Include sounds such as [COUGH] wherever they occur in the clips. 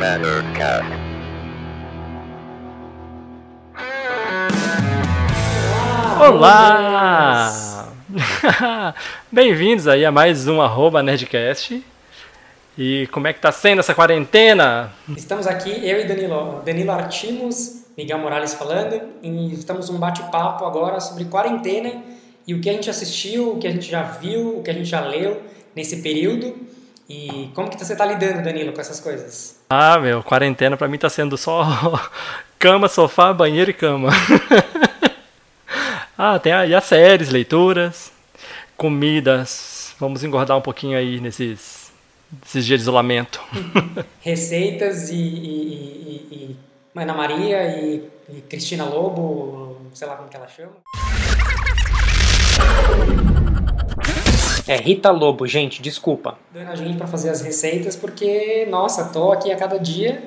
Matter Cast. Olá! [LAUGHS] Bem-vindos aí a mais um arroba Nerdcast. E como é que tá sendo essa quarentena? Estamos aqui, eu e Danilo, Danilo Artimos, Miguel Morales falando, e estamos num bate-papo agora sobre quarentena e o que a gente assistiu, o que a gente já viu, o que a gente já leu nesse período. E como que você está lidando, Danilo, com essas coisas? Ah, meu, quarentena pra mim tá sendo só [LAUGHS] cama, sofá, banheiro e cama. [LAUGHS] ah, tem aí as séries, leituras, comidas. Vamos engordar um pouquinho aí nesses, nesses dias de isolamento. [LAUGHS] Receitas e, e, e, e Ana Maria e, e Cristina Lobo, sei lá como que ela chama. É Rita Lobo, gente, desculpa. Dando a gente para fazer as receitas porque, nossa, tô aqui a cada dia,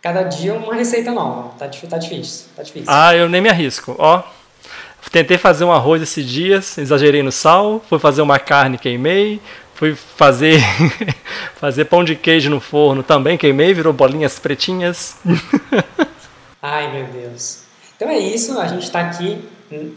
cada dia uma receita nova. Tá, tá difícil, tá difícil. Ah, eu nem me arrisco. Ó, tentei fazer um arroz esses dias, exagerei no sal, fui fazer uma carne, queimei, fui fazer [LAUGHS] fazer pão de queijo no forno, também queimei, virou bolinhas pretinhas. [LAUGHS] Ai, meu Deus. Então é isso, a gente está aqui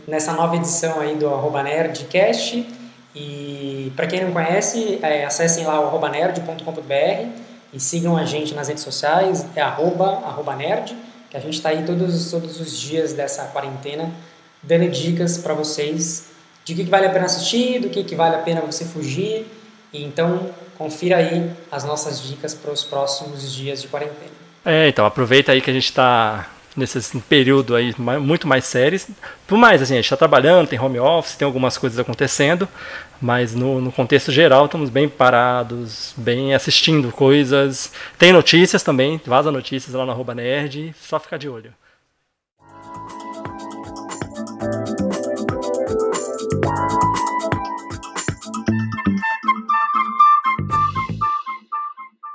nessa nova edição aí do arroba Nerdcast. E para quem não conhece, é, acessem lá o nerd.com.br e sigam a gente nas redes sociais, é arroba, arroba nerd, que a gente está aí todos, todos os dias dessa quarentena dando dicas para vocês de que, que vale a pena assistir, do que, que vale a pena você fugir. E então confira aí as nossas dicas para os próximos dias de quarentena. É, então aproveita aí que a gente tá nesse período aí muito mais sérios. Por mais, assim, a gente tá trabalhando, tem home office, tem algumas coisas acontecendo, mas no, no contexto geral estamos bem parados, bem assistindo coisas. Tem notícias também, vaza notícias lá arroba nerd, só ficar de olho.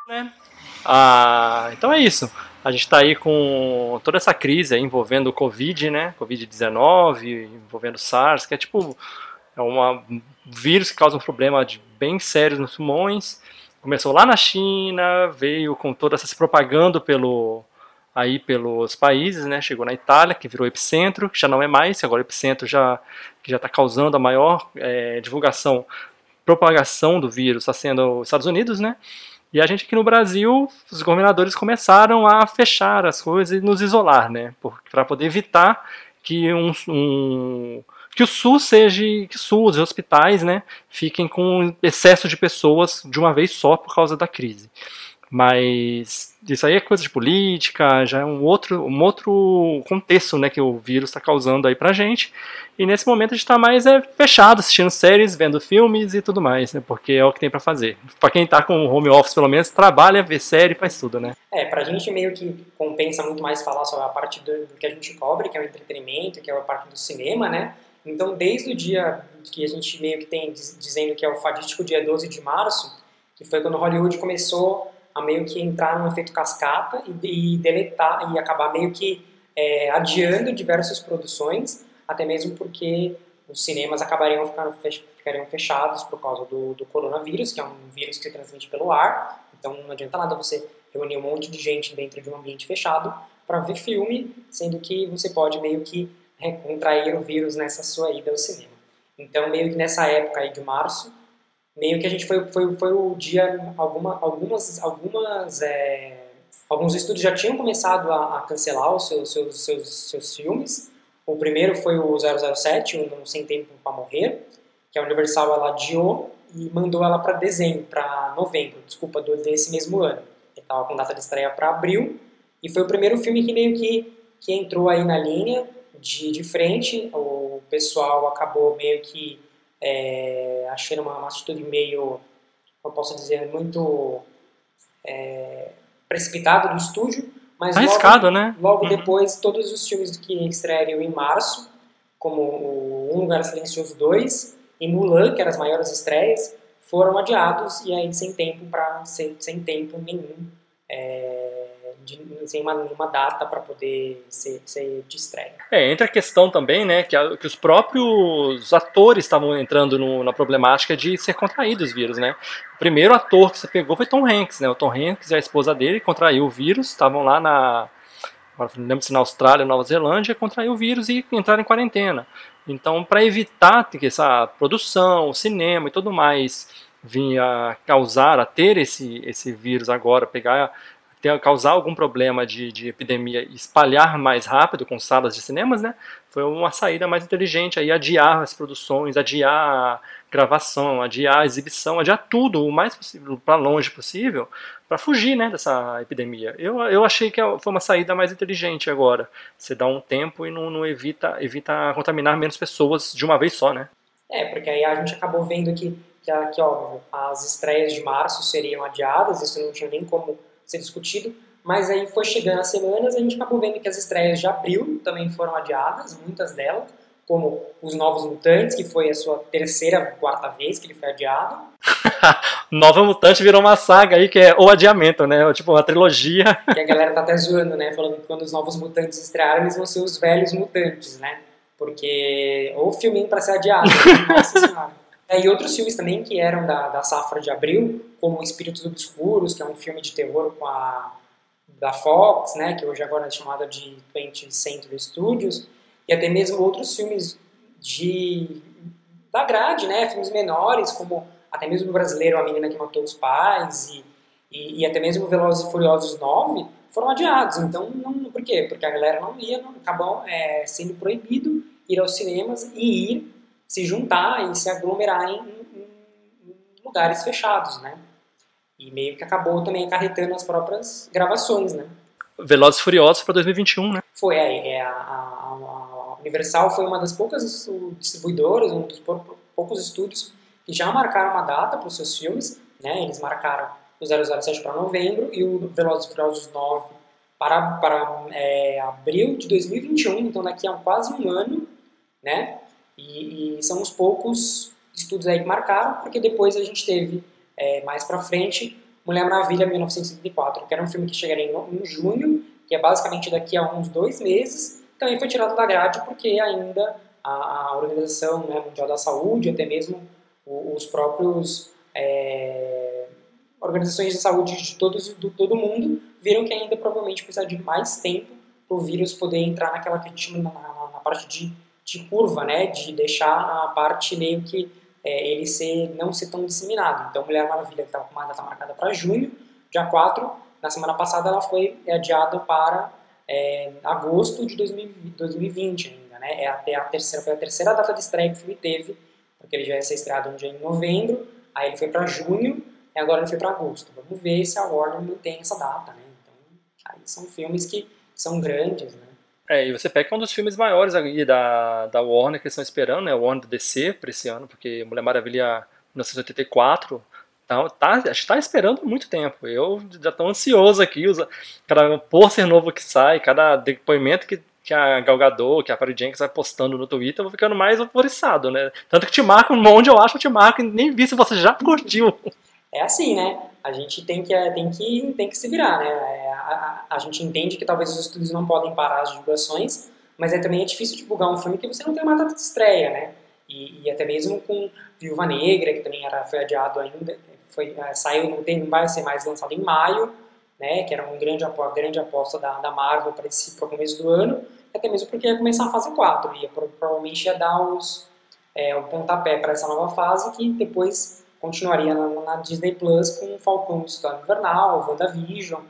né? Ah, então é isso. A gente está aí com toda essa crise envolvendo o Covid, né? Covid-19, envolvendo SARS, que é tipo é uma- um vírus que causa um problema de, bem sério nos pulmões. Começou lá na China, veio com toda essa se propagando pelo aí pelos países, né? Chegou na Itália, que virou epicentro, que já não é mais, agora o epicentro já que já está causando a maior eh, divulgação, propagação do vírus, está sendo os Estados Unidos, né? E a gente aqui no Brasil, os governadores começaram a fechar as coisas e nos isolar, né? Para poder evitar que um, um- que o SUS seja que o SUS e hospitais, né, fiquem com excesso de pessoas de uma vez só por causa da crise. Mas isso aí é coisa de política, já é um outro, um outro contexto né, que o vírus está causando aí pra gente. E nesse momento a gente está mais é, fechado, assistindo séries, vendo filmes e tudo mais, né? Porque é o que tem pra fazer. Pra quem tá com home office, pelo menos, trabalha, vê série, faz tudo, né? É, pra gente meio que compensa muito mais falar sobre a parte do, que a gente cobre, que é o entretenimento, que é a parte do cinema, né? Então, desde o dia que a gente meio que tem diz- dizendo que é o fadístico dia 12 de março, que foi quando Hollywood começou a meio que entrar num efeito cascata e, e deletar e acabar meio que é, adiando diversas produções, até mesmo porque os cinemas acabariam ficando ficariam fechados por causa do, do coronavírus, que é um vírus que se transmite pelo ar. Então não adianta nada você reunir um monte de gente dentro de um ambiente fechado para ver filme, sendo que você pode meio que contrair o vírus nessa sua ida ao cinema. Então meio que nessa época aí de março, meio que a gente foi foi, foi o dia alguma, algumas algumas é, alguns estúdios já tinham começado a, a cancelar os seus, seus seus seus filmes. O primeiro foi o 007, o Não Sem Tempo para Morrer, que a Universal ela adiou e mandou ela para dezembro, para novembro, desculpa, desse mesmo ano. Ele estava com data de estreia para abril e foi o primeiro filme que meio que, que entrou aí na linha de, de frente. O pessoal acabou meio que é, achando uma, uma atitude meio, eu posso dizer, muito é, precipitada do estúdio, mas logo- né? Logo Uhum. depois, todos os filmes que estreariam em março, como o Um Lugar Silencioso 2 e Mulan, que eram as maiores estreias, foram adiados e aí sem tempo para sem, sem tempo nenhum é, de, sem uma, data para poder ser, ser de estreia. É, entra a questão também, né, que, a, que os próprios atores estavam entrando no, na problemática de ser contraídos os vírus, né. O primeiro ator que você pegou foi Tom Hanks, né, o Tom Hanks e a esposa dele contraiu o vírus, estavam lá na, não lembro se na Austrália ou Nova Zelândia, contraiu o vírus e entraram em quarentena. Então, para evitar que essa produção, cinema e tudo mais vinha causar, a ter esse, esse vírus agora, pegar ter, causar algum problema de, de epidemia e espalhar mais rápido com salas de cinemas, né? Foi uma saída mais inteligente aí adiar as produções, adiar a gravação, adiar a exibição, adiar tudo o mais possível para longe possível para fugir, né, dessa epidemia. Eu, eu achei que foi uma saída mais inteligente agora. Você dá um tempo e não, não evita evita contaminar menos pessoas de uma vez só, né? É, porque aí a gente acabou vendo que que, que as estreias de março seriam adiadas, isso não tinha nem como ser discutido, mas aí foi chegando as semanas a gente acabou vendo que as estreias de abril também foram adiadas, muitas delas, como Os Novos Mutantes, que foi a sua terceira, quarta vez que ele foi adiado. [LAUGHS] Nova Mutante virou uma saga aí que é o adiamento, né? Tipo, uma trilogia. Que [LAUGHS] a galera tá até zoando, né? Falando que quando os Novos Mutantes estrearem, eles vão ser os velhos mutantes, né? Porque. Ou filminho pra ser adiado. Né? [LAUGHS] Nossa senhora. É, e outros filmes também que eram da, da safra de abril, como Espíritos Obscuros, que é um filme de terror com a da Fox, né, que hoje agora é chamada de 20th Century Studios, e até mesmo outros filmes de da grade, né, filmes menores, como até mesmo o brasileiro A Menina que Matou os Pais e, e, e até mesmo Velozes e Furiosos 9 foram adiados. Então, não, por quê? Porque a galera não ia, não, acabou é, sendo proibido ir aos cinemas e ir se juntar e se aglomerar em, em, em lugares fechados, né? E meio que acabou também acarretando as próprias gravações, né? Velozes Furiosos para 2021, né? Foi, é, é a, a, a, Universal foi uma das poucas distribuidoras, um dos poucos estúdios que já marcaram uma data para os seus filmes, né? Eles marcaram o 007 para novembro e o Velozes Furiosos 9 para, para é, abril de 2021, então daqui a quase um ano, né? E, e, são os poucos estudos aí que marcaram, porque depois a gente teve, é, mais pra frente, Mulher Maravilha 1974, que era um filme que chegaria em, em junho, que é basicamente daqui a uns dois meses, também foi tirado da grade porque ainda a, a Organização né, Mundial da Saúde, até mesmo os próprios é, organizações de saúde de todos, do todo mundo, viram que ainda provavelmente precisa de mais tempo para o vírus poder entrar naquela que a gente chama na, na, na parte de de curva, né, de deixar a parte meio que é, ele ser, não ser tão disseminado. Então, Mulher Maravilha, que estava com uma data marcada para junho, dia 4, na semana passada ela foi adiada para é, agosto de 2020 ainda, né, é até a terceira, foi a terceira data de estreia que o filme teve, porque ele já ia ser estreado um dia em novembro, aí ele foi para junho, e agora ele foi para agosto. Vamos ver se a Warner mantém essa data, né, então, aí são filmes que são grandes, né, é, e você pega um dos filmes maiores aí da, da Warner que eles estão esperando, né? O Warner DC para esse ano, porque Mulher Maravilha 1984 tá, tá, está esperando muito tempo. Eu já estou ansioso aqui, os, cada pôster novo que sai, cada depoimento que, que a Galgador, que a Patty Jenkins vai postando no Twitter, eu vou ficando mais alvoriçado, né? Tanto que te marco onde eu acho, eu te marco e nem vi se você já curtiu. É assim, né? a gente tem que, é, tem que, tem que se virar, né? É, a, a, a, gente entende que talvez os estúdios não podem parar as divulgações, mas é também é difícil divulgar um filme que você não tem uma data de estreia, né? E, e até mesmo com Viúva Negra, que também era, foi adiado ainda, foi, é, saiu, não, tem, não vai ser mais lançado em maio, né? Que era uma grande, a grande aposta da, da Marvel para esse começo do ano, até mesmo porque ia começar a fase 4, ia provavelmente ia dar os, é, o pontapé para essa nova fase que depois continuaria na, na Disney Plus com Falcão História Invernal, WandaVision,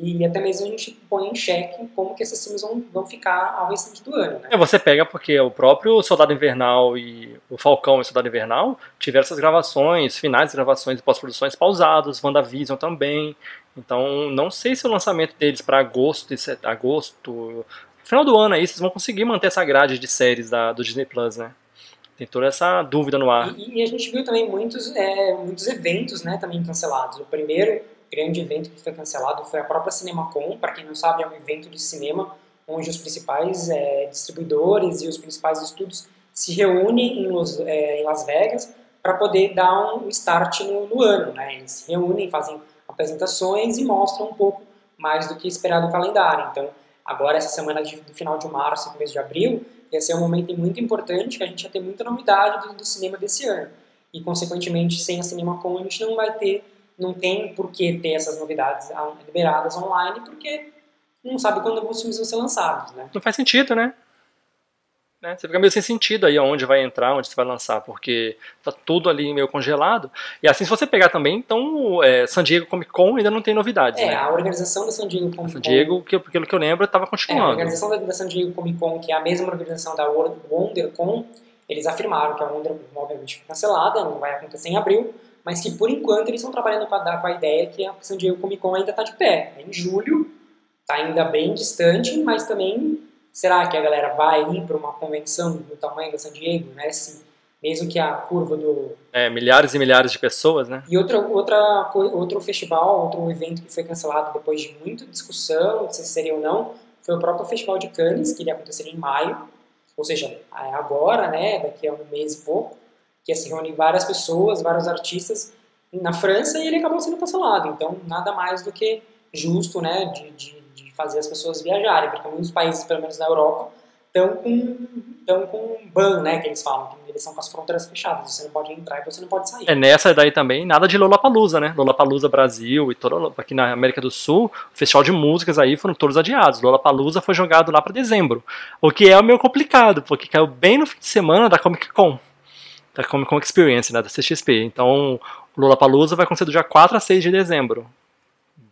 e até mesmo a gente põe em xeque como que esses filmes vão, vão ficar ao restante do ano. Né? É, você pega porque o próprio Soldado Invernal e o Falcão e o Soldado Invernal tiveram essas gravações, finais de gravações e pós-produções pausados, WandaVision também. Então, não sei se o lançamento deles para agosto, agosto, final do ano aí, vocês vão conseguir manter essa grade de séries da, do Disney Plus, né? Tem toda essa dúvida no ar. E, e a gente viu também muitos, é, muitos eventos né, também cancelados. O primeiro grande evento que foi cancelado foi a própria CinemaCon, para quem não sabe, é um evento de cinema onde os principais é, distribuidores e os principais estúdios se reúnem em, Los, é, em Las Vegas para poder dar um start no, no, ano. Né? Eles se reúnem, fazem apresentações e mostram um pouco mais do que esperado no calendário. Então, agora essa semana de, do final de março e começo de abril, ia ser um momento muito importante, que a gente ia ter muita novidade do, do cinema desse ano. E, consequentemente, sem a CinemaCon, a gente não vai ter, não tem por que ter essas novidades liberadas online, porque não sabe quando os filmes vão ser lançados, né? Não faz sentido, né? Né? Você fica meio sem sentido aí aonde vai entrar, onde você vai lançar, porque tá tudo ali meio congelado. E assim, se você pegar também, então, é, San Diego Comic Con ainda não tem novidades. É, né? a organização da San Diego Comic Con. San Diego, que, pelo que eu lembro, estava continuando. É, a organização da, San Diego Comic Con, que é a mesma organização da WonderCon, eles afirmaram que a WonderCon, obviamente, foi cancelada, não vai acontecer em abril, mas que por enquanto eles estão trabalhando com a, com a ideia que a San Diego Comic Con ainda está de pé. É em julho, está ainda bem distante, mas também Será que a galera vai ir para uma convenção do tamanho da San Diego, né? Se, mesmo que a curva do... É, milhares e milhares de pessoas, né? E outra, outra, outro festival, outro evento que foi cancelado depois de muita discussão, se seria ou não, foi o próprio Festival de Cannes, que iria acontecer em maio, ou seja, é agora, né, daqui a um mês e pouco, que ia se reunir várias pessoas, vários artistas na França, e ele acabou sendo cancelado. Então, nada mais do que justo, né, de, de fazer as pessoas viajarem, porque muitos países, pelo menos na Europa, estão com, estão com ban, né, que eles falam, que eles são com as fronteiras fechadas, você não pode entrar e você não pode sair. É nessa daí também, nada de Lollapalooza, né, Lollapalooza Brasil e todo, aqui na América do Sul, o festival de músicas aí foram todos adiados, Lollapalooza foi jogado lá para dezembro, o que é meio complicado, porque caiu bem no fim de semana da Comic Con, da Comic Con Experience, né, da CXP, então o Lollapalooza vai acontecer do dia 4 a 6 de dezembro,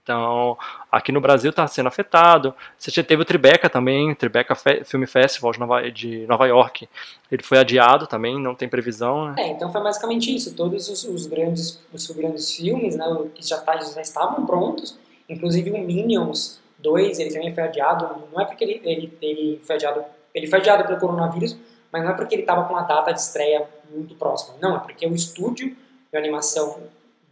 então, aqui no Brasil está sendo afetado. Você teve o Tribeca também, Tribeca Fe Film Festival de Nova, de Nova York. Ele foi adiado também, não tem previsão. Né? É, então foi basicamente isso. Todos os, os grandes, os grandes filmes né, que já, tá, já estavam prontos, inclusive o Minions 2, ele também foi adiado. Não é porque ele, ele, ele foi adiado, ele foi adiado pelo coronavírus, mas não é porque ele estava com a data de estreia muito próxima. Não, é porque o estúdio de animação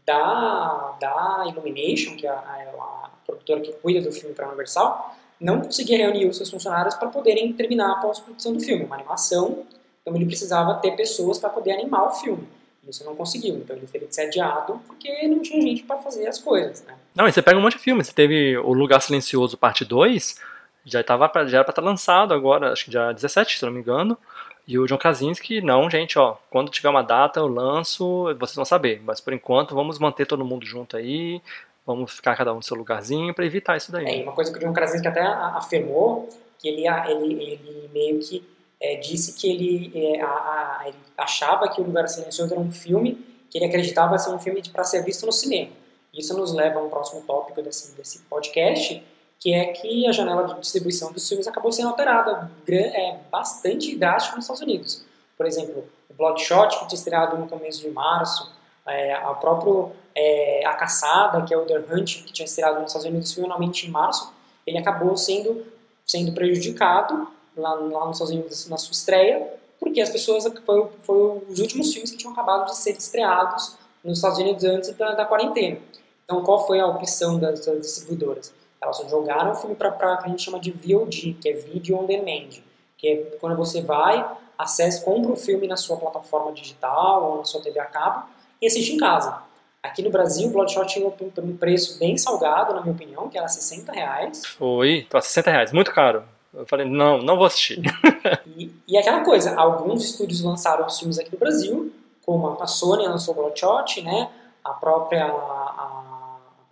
da, da Illumination, que é a, a, produtora que cuida do filme para a Universal, não conseguia reunir os seus funcionários para poderem terminar a pós-produção do filme. Uma animação, então ele precisava ter pessoas para poder animar o filme. Isso não conseguiu, então ele teve que ser adiado porque não tinha gente para fazer as coisas, né? Não, e você pega um monte de filmes. Você teve O Lugar Silencioso, parte 2, já, já era para estar tá lançado agora, acho que dia 17, se não me engano. E o John Krasinski, não, gente, ó, quando tiver uma data eu lanço, vocês vão saber. Mas por enquanto vamos manter todo mundo junto aí, vamos ficar cada um no seu lugarzinho para evitar isso daí. É, uma coisa que o John Krasinski até afirmou, que ele, ele, ele meio que é, disse que ele, é, a, a, ele achava que o Lugar Silencioso era um filme que ele acreditava ser um filme para ser visto no cinema. Isso nos leva a um próximo tópico desse, desse podcast, que é que a janela de distribuição dos filmes acabou sendo alterada é, bastante drástico nos Estados Unidos. Por exemplo, o Bloodshot, que tinha estreado no começo de março, é, a próprio é, A Caçada, que é o The Hunt, que tinha estreado nos Estados Unidos finalmente em março, ele acabou sendo, sendo prejudicado lá, lá nos Estados Unidos na sua estreia, porque as pessoas foi, foi os últimos filmes que tinham acabado de ser estreados nos Estados Unidos antes da, da quarentena. Então, qual foi a opção das, das distribuidoras? Elas só jogaram o filme para que a gente chama de VOD, que é Video On Demand, que é quando você vai, acessa, compra o filme na sua plataforma digital ou na sua TV a cabo e assiste em casa. Aqui no Brasil, o Bloodshot chegou por um preço bem salgado, na minha opinião, que era 60 reais. Foi, tá 60 reais, muito caro. Eu falei, não, não vou assistir. [LAUGHS] e, e aquela coisa, alguns estúdios lançaram os filmes aqui no Brasil, como a Sony lançou o Bloodshot, né? A própria a,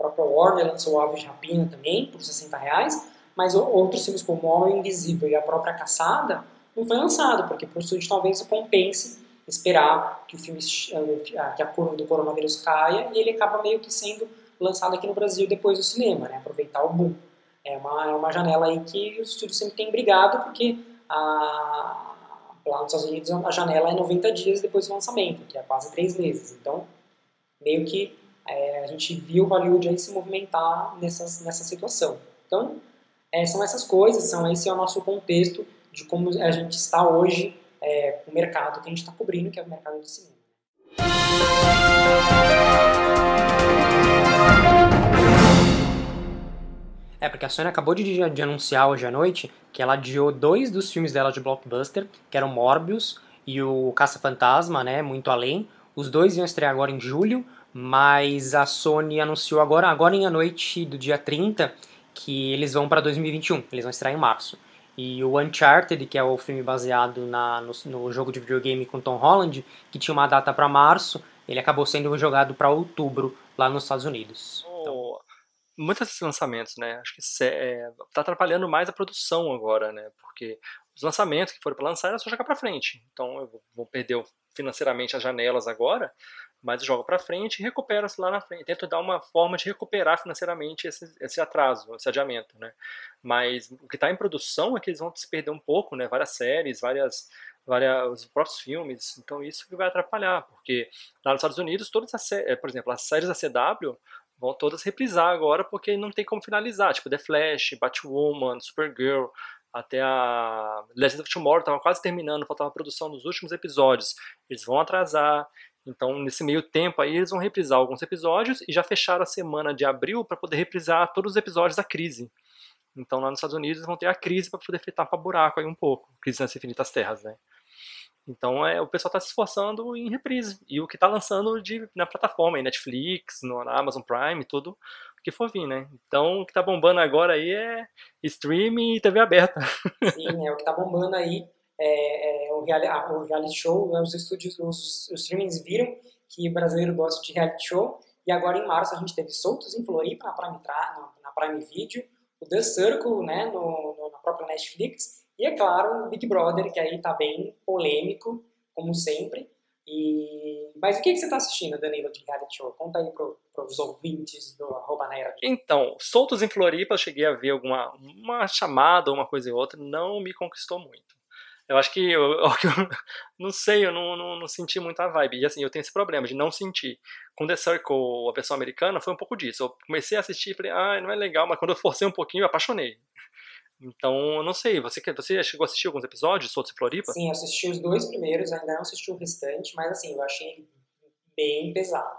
própria Warner lançou Aves de Rapina também, por 60 reais, mas outros filmes como O Homem Invisível e a própria Caçada não foi lançado, porque por isso talvez compense esperar que o filme, eh, que a curva do coronavírus caia e ele acaba meio que sendo lançado aqui no Brasil depois do cinema, né? aproveitar o boom. É uma, é uma janela aí que os estúdios sempre têm brigado, porque a, lá nos Estados Unidos a janela é 90 dias depois do lançamento, que é quase 3 meses. Então, meio que é, a gente viu Hollywood aí se movimentar nessas, nessa situação. Então, é, são essas coisas, são esse é o nosso contexto de como a gente está hoje é, com o mercado que a gente está cobrindo, que é o mercado de cinema. É, porque a Sony acabou de, de, anunciar hoje à noite que ela adiou dois dos filmes dela de blockbuster, que eram Morbius e o Caça-Fantasma, né, Muito Além. Os dois iam estrear agora em julho, Mas a Sony anunciou agora, agora em a noite do dia 30 que eles vão para 2021, eles vão estrear em março. E o Uncharted, que é o filme baseado na, no, no jogo de videogame com Tom Holland, que tinha uma data para março, ele acabou sendo jogado para outubro lá nos Estados Unidos. Oh. Muitos lançamentos, né? Acho que está é, tá atrapalhando mais a produção agora, né? Porque os lançamentos que foram para lançar é só jogar para frente. Então vou perder financeiramente as janelas agora, mas jogo para frente e recupero lá na frente. Tento dar uma forma de recuperar financeiramente esse, esse atraso, esse adiamento, né? Mas o que está em produção é que eles vão se perder um pouco, né? Várias séries, várias, várias, os próprios filmes. Então isso vai atrapalhar, porque lá nos Estados Unidos, todas as, eh, por exemplo, as séries da CW vão todas reprisar agora porque não tem como finalizar, tipo The Flash, Batwoman, Supergirl, até a Legend of Tomorrow estava quase terminando, faltava a produção dos últimos episódios. Eles vão atrasar, então, nesse meio tempo aí, eles vão reprisar alguns episódios e já fecharam a semana de abril para poder reprisar todos os episódios da crise. Então, lá nos Estados Unidos, eles vão ter a crise para poder para buraco aí um pouco. Crise nas Infinitas Terras, né? Então, é, o pessoal está se esforçando em reprise. E o que está lançando de, na plataforma, em Netflix, no, na Amazon Prime, tudo que for vir, né? Então, o que está bombando agora aí é streaming e TV aberta. Sim, é o que está bombando aí é, é, o, reality, o reality show, né, os estúdios, os, os streamings viram que o brasileiro gosta de reality show, e agora em março a gente teve Soltos em Floripa na Prime, na, na Prime Video, o The Circle né, no, no, na própria Netflix, e é claro o Big Brother, que aí tá bem polêmico, como sempre. E... Mas o que, que você está assistindo, Danilo, de reality show? Conta aí para os ouvintes do arroba Nerd. Então, Soltos em Floripa, eu cheguei a ver alguma uma chamada, uma coisa e outra, não me conquistou muito. Eu acho que eu, [LAUGHS] eu, não sei, eu não, não, não, senti muita vibe. E assim, eu tenho esse problema de não sentir. Com The Circle, a versão americana, foi um pouco disso. Eu comecei a assistir e falei, ah, não é legal, mas quando eu forcei um pouquinho, eu apaixonei. Então, eu não sei, você, você chegou a assistir alguns episódios, Soltos e Floripa? Sim, eu assisti os dois primeiros, ainda não assisti o restante, mas assim, eu achei bem pesado.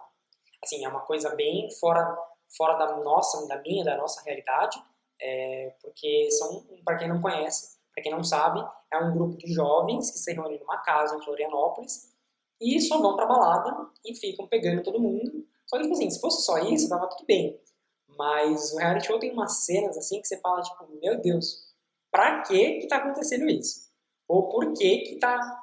Assim, é uma coisa bem fora, fora da nossa, da minha, da nossa realidade, é, porque são, para quem não conhece, para quem não sabe, é um grupo de jovens que se reúnem numa casa em Florianópolis e só vão pra balada e ficam pegando todo mundo. Só que, tipo assim, se fosse só isso, tava tudo bem. Mas o reality show tem umas cenas assim que você fala, tipo, meu Deus, pra que que tá acontecendo isso? Ou por que que tá...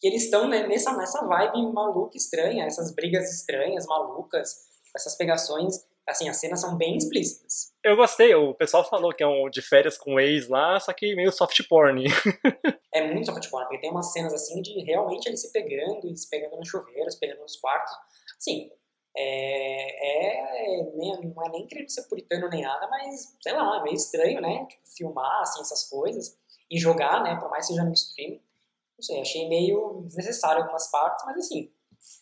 Que eles estão né, nessa, nessa vibe maluca, estranha, essas brigas estranhas, malucas, essas pegações assim, as cenas são bem explícitas. Eu gostei, o pessoal falou que é um de férias com ex lá, só que meio soft porn. [LAUGHS] é muito soft porn, porque tem umas cenas assim de realmente eles se pegando, e se pegando no chuveiro, se pegando nos quartos. Sim, é, é, não é nem querendo ser puritano nem nada, mas, sei lá, é meio estranho, né? Tipo, filmar, assim, essas coisas e jogar, né? Por mais que seja no stream. Não sei, achei meio desnecessário algumas partes, mas assim,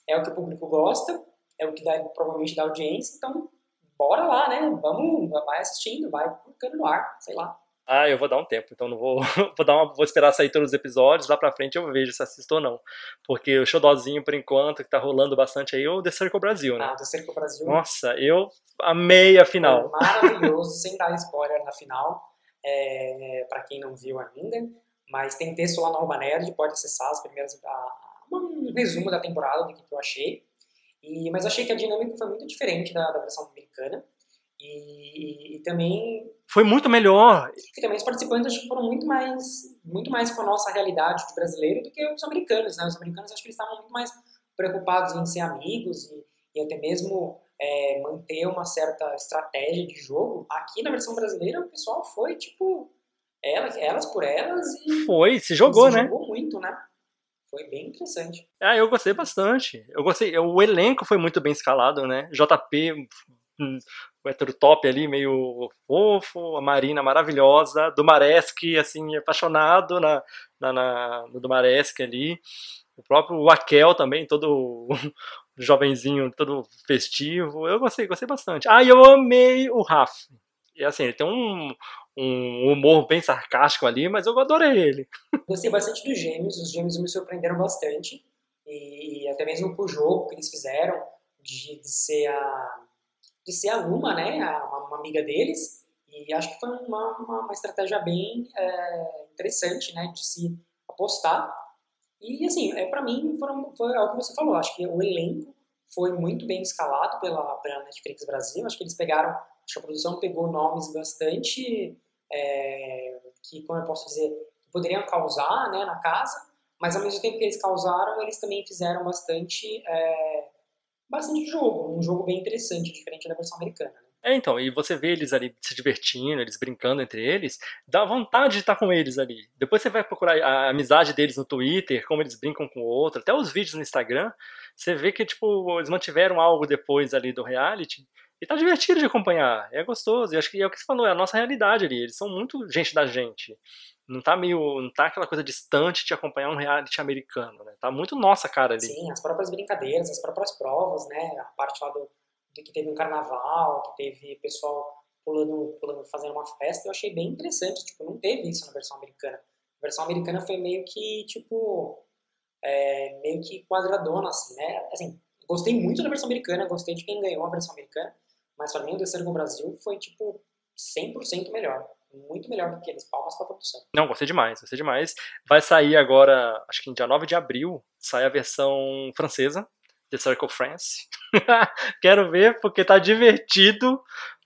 é o que o público gosta, é o que dá, provavelmente dá audiência, então bora lá, né? Vamos, vai assistindo, vai colocando no ar, sei lá. Ah, eu vou dar um tempo, então não vou, [LAUGHS] vou dar uma, vou esperar sair todos os episódios, lá pra frente eu vejo se assisto ou não. Porque o showzinho, por enquanto, que tá rolando bastante aí, é o The Circle Brasil, né? Ah, The Circle Brasil. Nossa, eu amei a final. Foi maravilhoso, [LAUGHS] sem dar spoiler na final, é, pra quem não viu ainda, mas tem texto lá no Arroba Nerd, pode acessar as primeiras, a, um resumo da temporada, do que eu achei. E, mas achei que a dinâmica foi muito diferente da, da versão americana. E, e, também foi muito melhor. E também os participantes foram muito mais muito mais com a nossa realidade de brasileiro do que os americanos, né? Os americanos acho que eles estavam muito mais preocupados em ser amigos e, e até mesmo é, manter uma certa estratégia de jogo. Aqui na versão brasileira o pessoal foi tipo elas, elas por elas e foi se jogou, se né? Jogou muito, né? Foi bem interessante. Ah, eu gostei bastante. Eu gostei. O elenco foi muito bem escalado, né? JP, hum, o hétero top ali, meio fofo, a Marina maravilhosa, Dumaresque, assim, apaixonado na, na, na, no Dumaresque ali. O próprio Akel também, todo [LAUGHS] jovenzinho, todo festivo. Eu gostei, gostei bastante. Ah, eu amei o Raf. E assim, ele tem um, um humor bem sarcástico ali, mas eu adorei ele. Gostei bastante dos Gêmeos, os Gêmeos me surpreenderam bastante, e até mesmo pro jogo que eles fizeram, de, de ser a de ser a Luma, né, a, uma, amiga deles, e acho que foi uma, uma, uma estratégia bem é, interessante, né, de se apostar, e assim, é, para mim foram, foi algo que você falou, acho que o elenco foi muito bem escalado pela, pela Netflix Brasil. Acho que eles pegaram, acho que a produção pegou nomes bastante, é, que, como eu posso dizer, poderiam causar né, na casa, mas ao mesmo tempo que eles causaram, eles também fizeram bastante, é, bastante jogo, um jogo bem interessante, diferente da versão americana. Né? É, então, e você vê eles ali se divertindo, eles brincando entre eles, dá vontade de estar com eles ali. Depois você vai procurar a amizade deles no Twitter, como eles brincam com o outro, até os vídeos no Instagram, você vê que, tipo, eles mantiveram algo depois ali do reality, e tá divertido de acompanhar, é gostoso, e acho que é o que você falou, é a nossa realidade ali, eles são muito gente da gente. Não tá meio. Não tá aquela coisa distante de acompanhar um reality americano, né? Tá muito nossa cara ali. Sim, as próprias brincadeiras, as próprias provas, né? A parte lá do, que teve um carnaval, que teve pessoal pulando, pulando, fazendo uma festa, eu achei bem interessante. Tipo, não teve isso na versão americana. A versão americana foi meio que, tipo, é, meio que quadradona, assim, né? Assim, gostei muito da versão americana, gostei de quem ganhou a versão americana, mas pra mim o terceiro com o Brasil foi, tipo, 100% melhor. Muito melhor do que eles. Palmas pra produção. Não, gostei demais, gostei demais. Vai sair agora, acho que em dia 9 de abril, sai a versão francesa, The Circle France. [LAUGHS] Quero ver porque tá divertido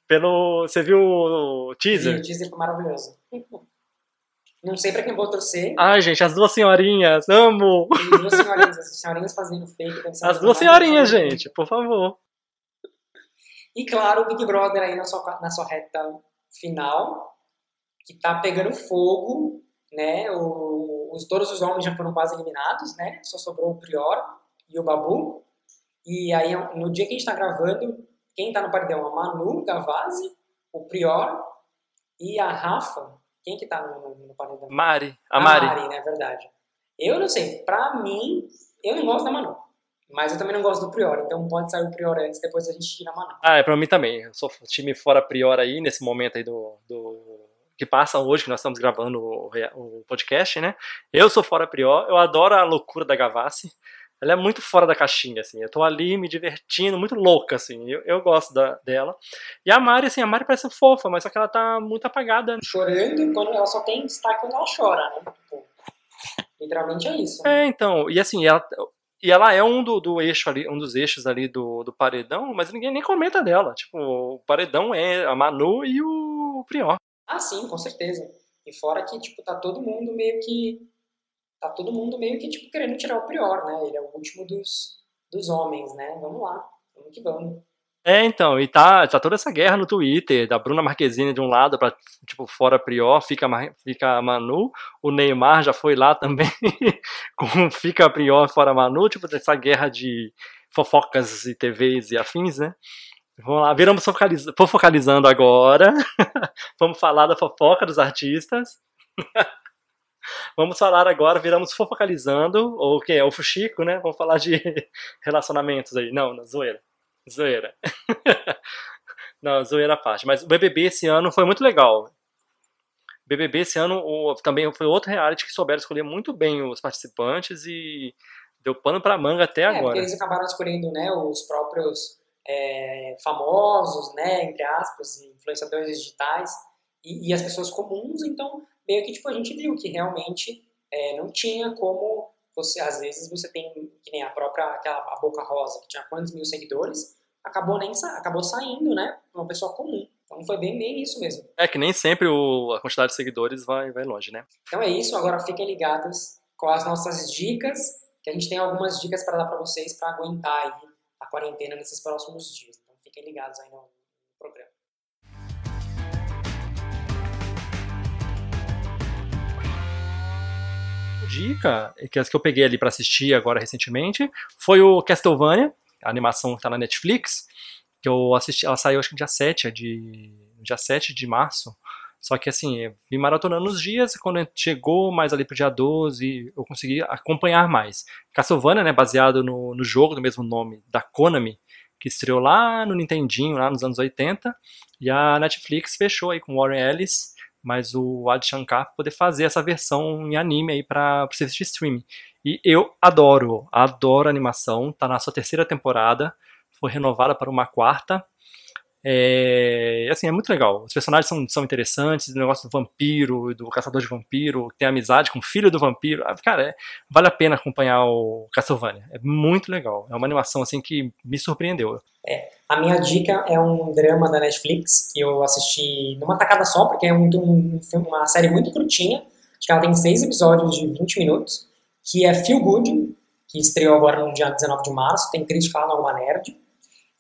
pelo. Você viu o teaser? Sim, o teaser foi maravilhoso. [LAUGHS] Não sei pra quem vou torcer. Ai, gente, as duas senhorinhas, amo! As duas senhorinhas, as senhorinhas fazendo fake. As duas senhorinhas, gente, por favor. E claro, o Big Brother aí na sua, na sua reta final, que tá pegando fogo, né? O, os, todos os homens já foram quase eliminados, né? Só sobrou o Prior e o Babu. E aí, no dia que a gente está gravando, quem está no paredão? A Manu Gavazzi, o Prior e a Rafa. Quem que está no, no, paredão? Mari. A, a Mari. Mari, né? Verdade. Eu não sei. Pra mim, eu não gosto da Manu. Mas eu também não gosto do Prior, então pode sair o Prior antes, depois a gente tira a Manu. Ah, é pra mim também. Eu sou time fora Prior aí, nesse momento aí do, do que passa hoje, que nós estamos gravando o, o podcast, né? Eu sou fora Prior, eu adoro a loucura da Gavassi. Ela é muito fora da caixinha, assim. Eu tô ali me divertindo, muito louca, assim. Eu, eu gosto da, dela. E a Mari, assim, a Mari parece fofa, mas só que ela tá muito apagada. Né? Chorando, quando ela só tem destaque quando ela chora, né? Tipo, literalmente é isso. É, então. E assim, ela. E ela é um do, do eixo ali, um dos eixos ali do, do paredão, mas ninguém nem comenta dela. Tipo, o paredão é a Manu e o Prior. Ah, sim, com certeza. E fora que, tipo, tá todo mundo meio que tá todo mundo meio que tipo querendo tirar o Prior, né? Ele é o último dos, dos homens, né? Vamos lá, vamos que vamos. É, então, e tá, tá toda essa guerra no Twitter, da Bruna Marquezine de um lado para tipo, fora Prior, fica, fica Manu, o Neymar já foi lá também, [LAUGHS] com fica Prior, fora Manu, tipo, essa guerra de fofocas e TVs e afins, né? Vamos lá, viramos fofocalizando agora, [LAUGHS] vamos falar da fofoca dos artistas. [LAUGHS] Vamos falar agora, viramos fofocalizando, ou o que é? O Fuxico, né? Vamos falar de relacionamentos aí. Não, não zoeira. Zoeira. [LAUGHS] não, zoeira à parte. Mas o BBB esse ano foi muito legal. BBB esse ano o, também foi outro reality que souberam escolher muito bem os participantes e deu pano pra manga até é, agora. Eles acabaram escolhendo né, os próprios é, famosos, né, entre aspas, influenciadores digitais e, e as pessoas comuns, então meio que tipo, a gente viu que realmente é, não tinha como você, às vezes você tem, que nem a própria, aquela a Boca Rosa, que tinha quantos mil seguidores, acabou nem acabou saindo, né, uma pessoa comum. Então foi bem, bem isso mesmo. É que nem sempre o, a quantidade de seguidores vai, vai longe, né? Então é isso, agora fiquem ligados com as nossas dicas, que a gente tem algumas dicas para dar para vocês para aguentar aí a quarentena nesses próximos dias. Então fiquem ligados aí no, programa. dica, que as que eu peguei ali para assistir agora recentemente, foi o Castlevania, a animação que tá na Netflix, que eu assisti, ela saiu acho que dia 7 de dia 7 de março. Só que assim, vi maratonando os dias e quando chegou mais ali pro dia 12, eu consegui acompanhar mais. Castlevania, né, baseado no, no jogo do mesmo nome da Konami, que estreou lá no Nintendinho, lá nos anos 80, e a Netflix fechou aí com Warren Ellis mas o Adi Shankar poder fazer essa versão em anime aí para serviço de streaming. E eu adoro, adoro a animação, tá na sua terceira temporada, foi renovada para uma quarta. É, assim, é muito legal. Os personagens são, são interessantes, o negócio do vampiro, do caçador de vampiro, tem amizade com o filho do vampiro. Ah, cara, é, vale a pena acompanhar o Castlevania. É muito legal. É uma animação assim que me surpreendeu. É, a minha dica é um drama da Netflix que eu assisti numa tacada só, porque é um, uma série muito curtinha. Acho que ela tem seis episódios de 20 minutos, que é Feel Good, que estreou agora no dia 19 de março. Tem crítica lá no Alma Nerd.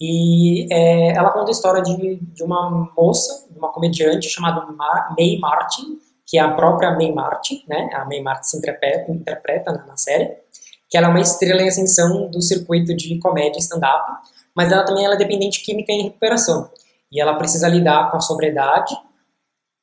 E é, ela conta a história de, de uma moça, de uma comediante chamada Mar May Martin, que é a própria May Martin, né? A May Martin se interpreta, interpreta na, na série, que ela é uma estrela em ascensão do circuito de comédia stand-up, mas ela também ela é dependente química em recuperação. E ela precisa lidar com a sobriedade,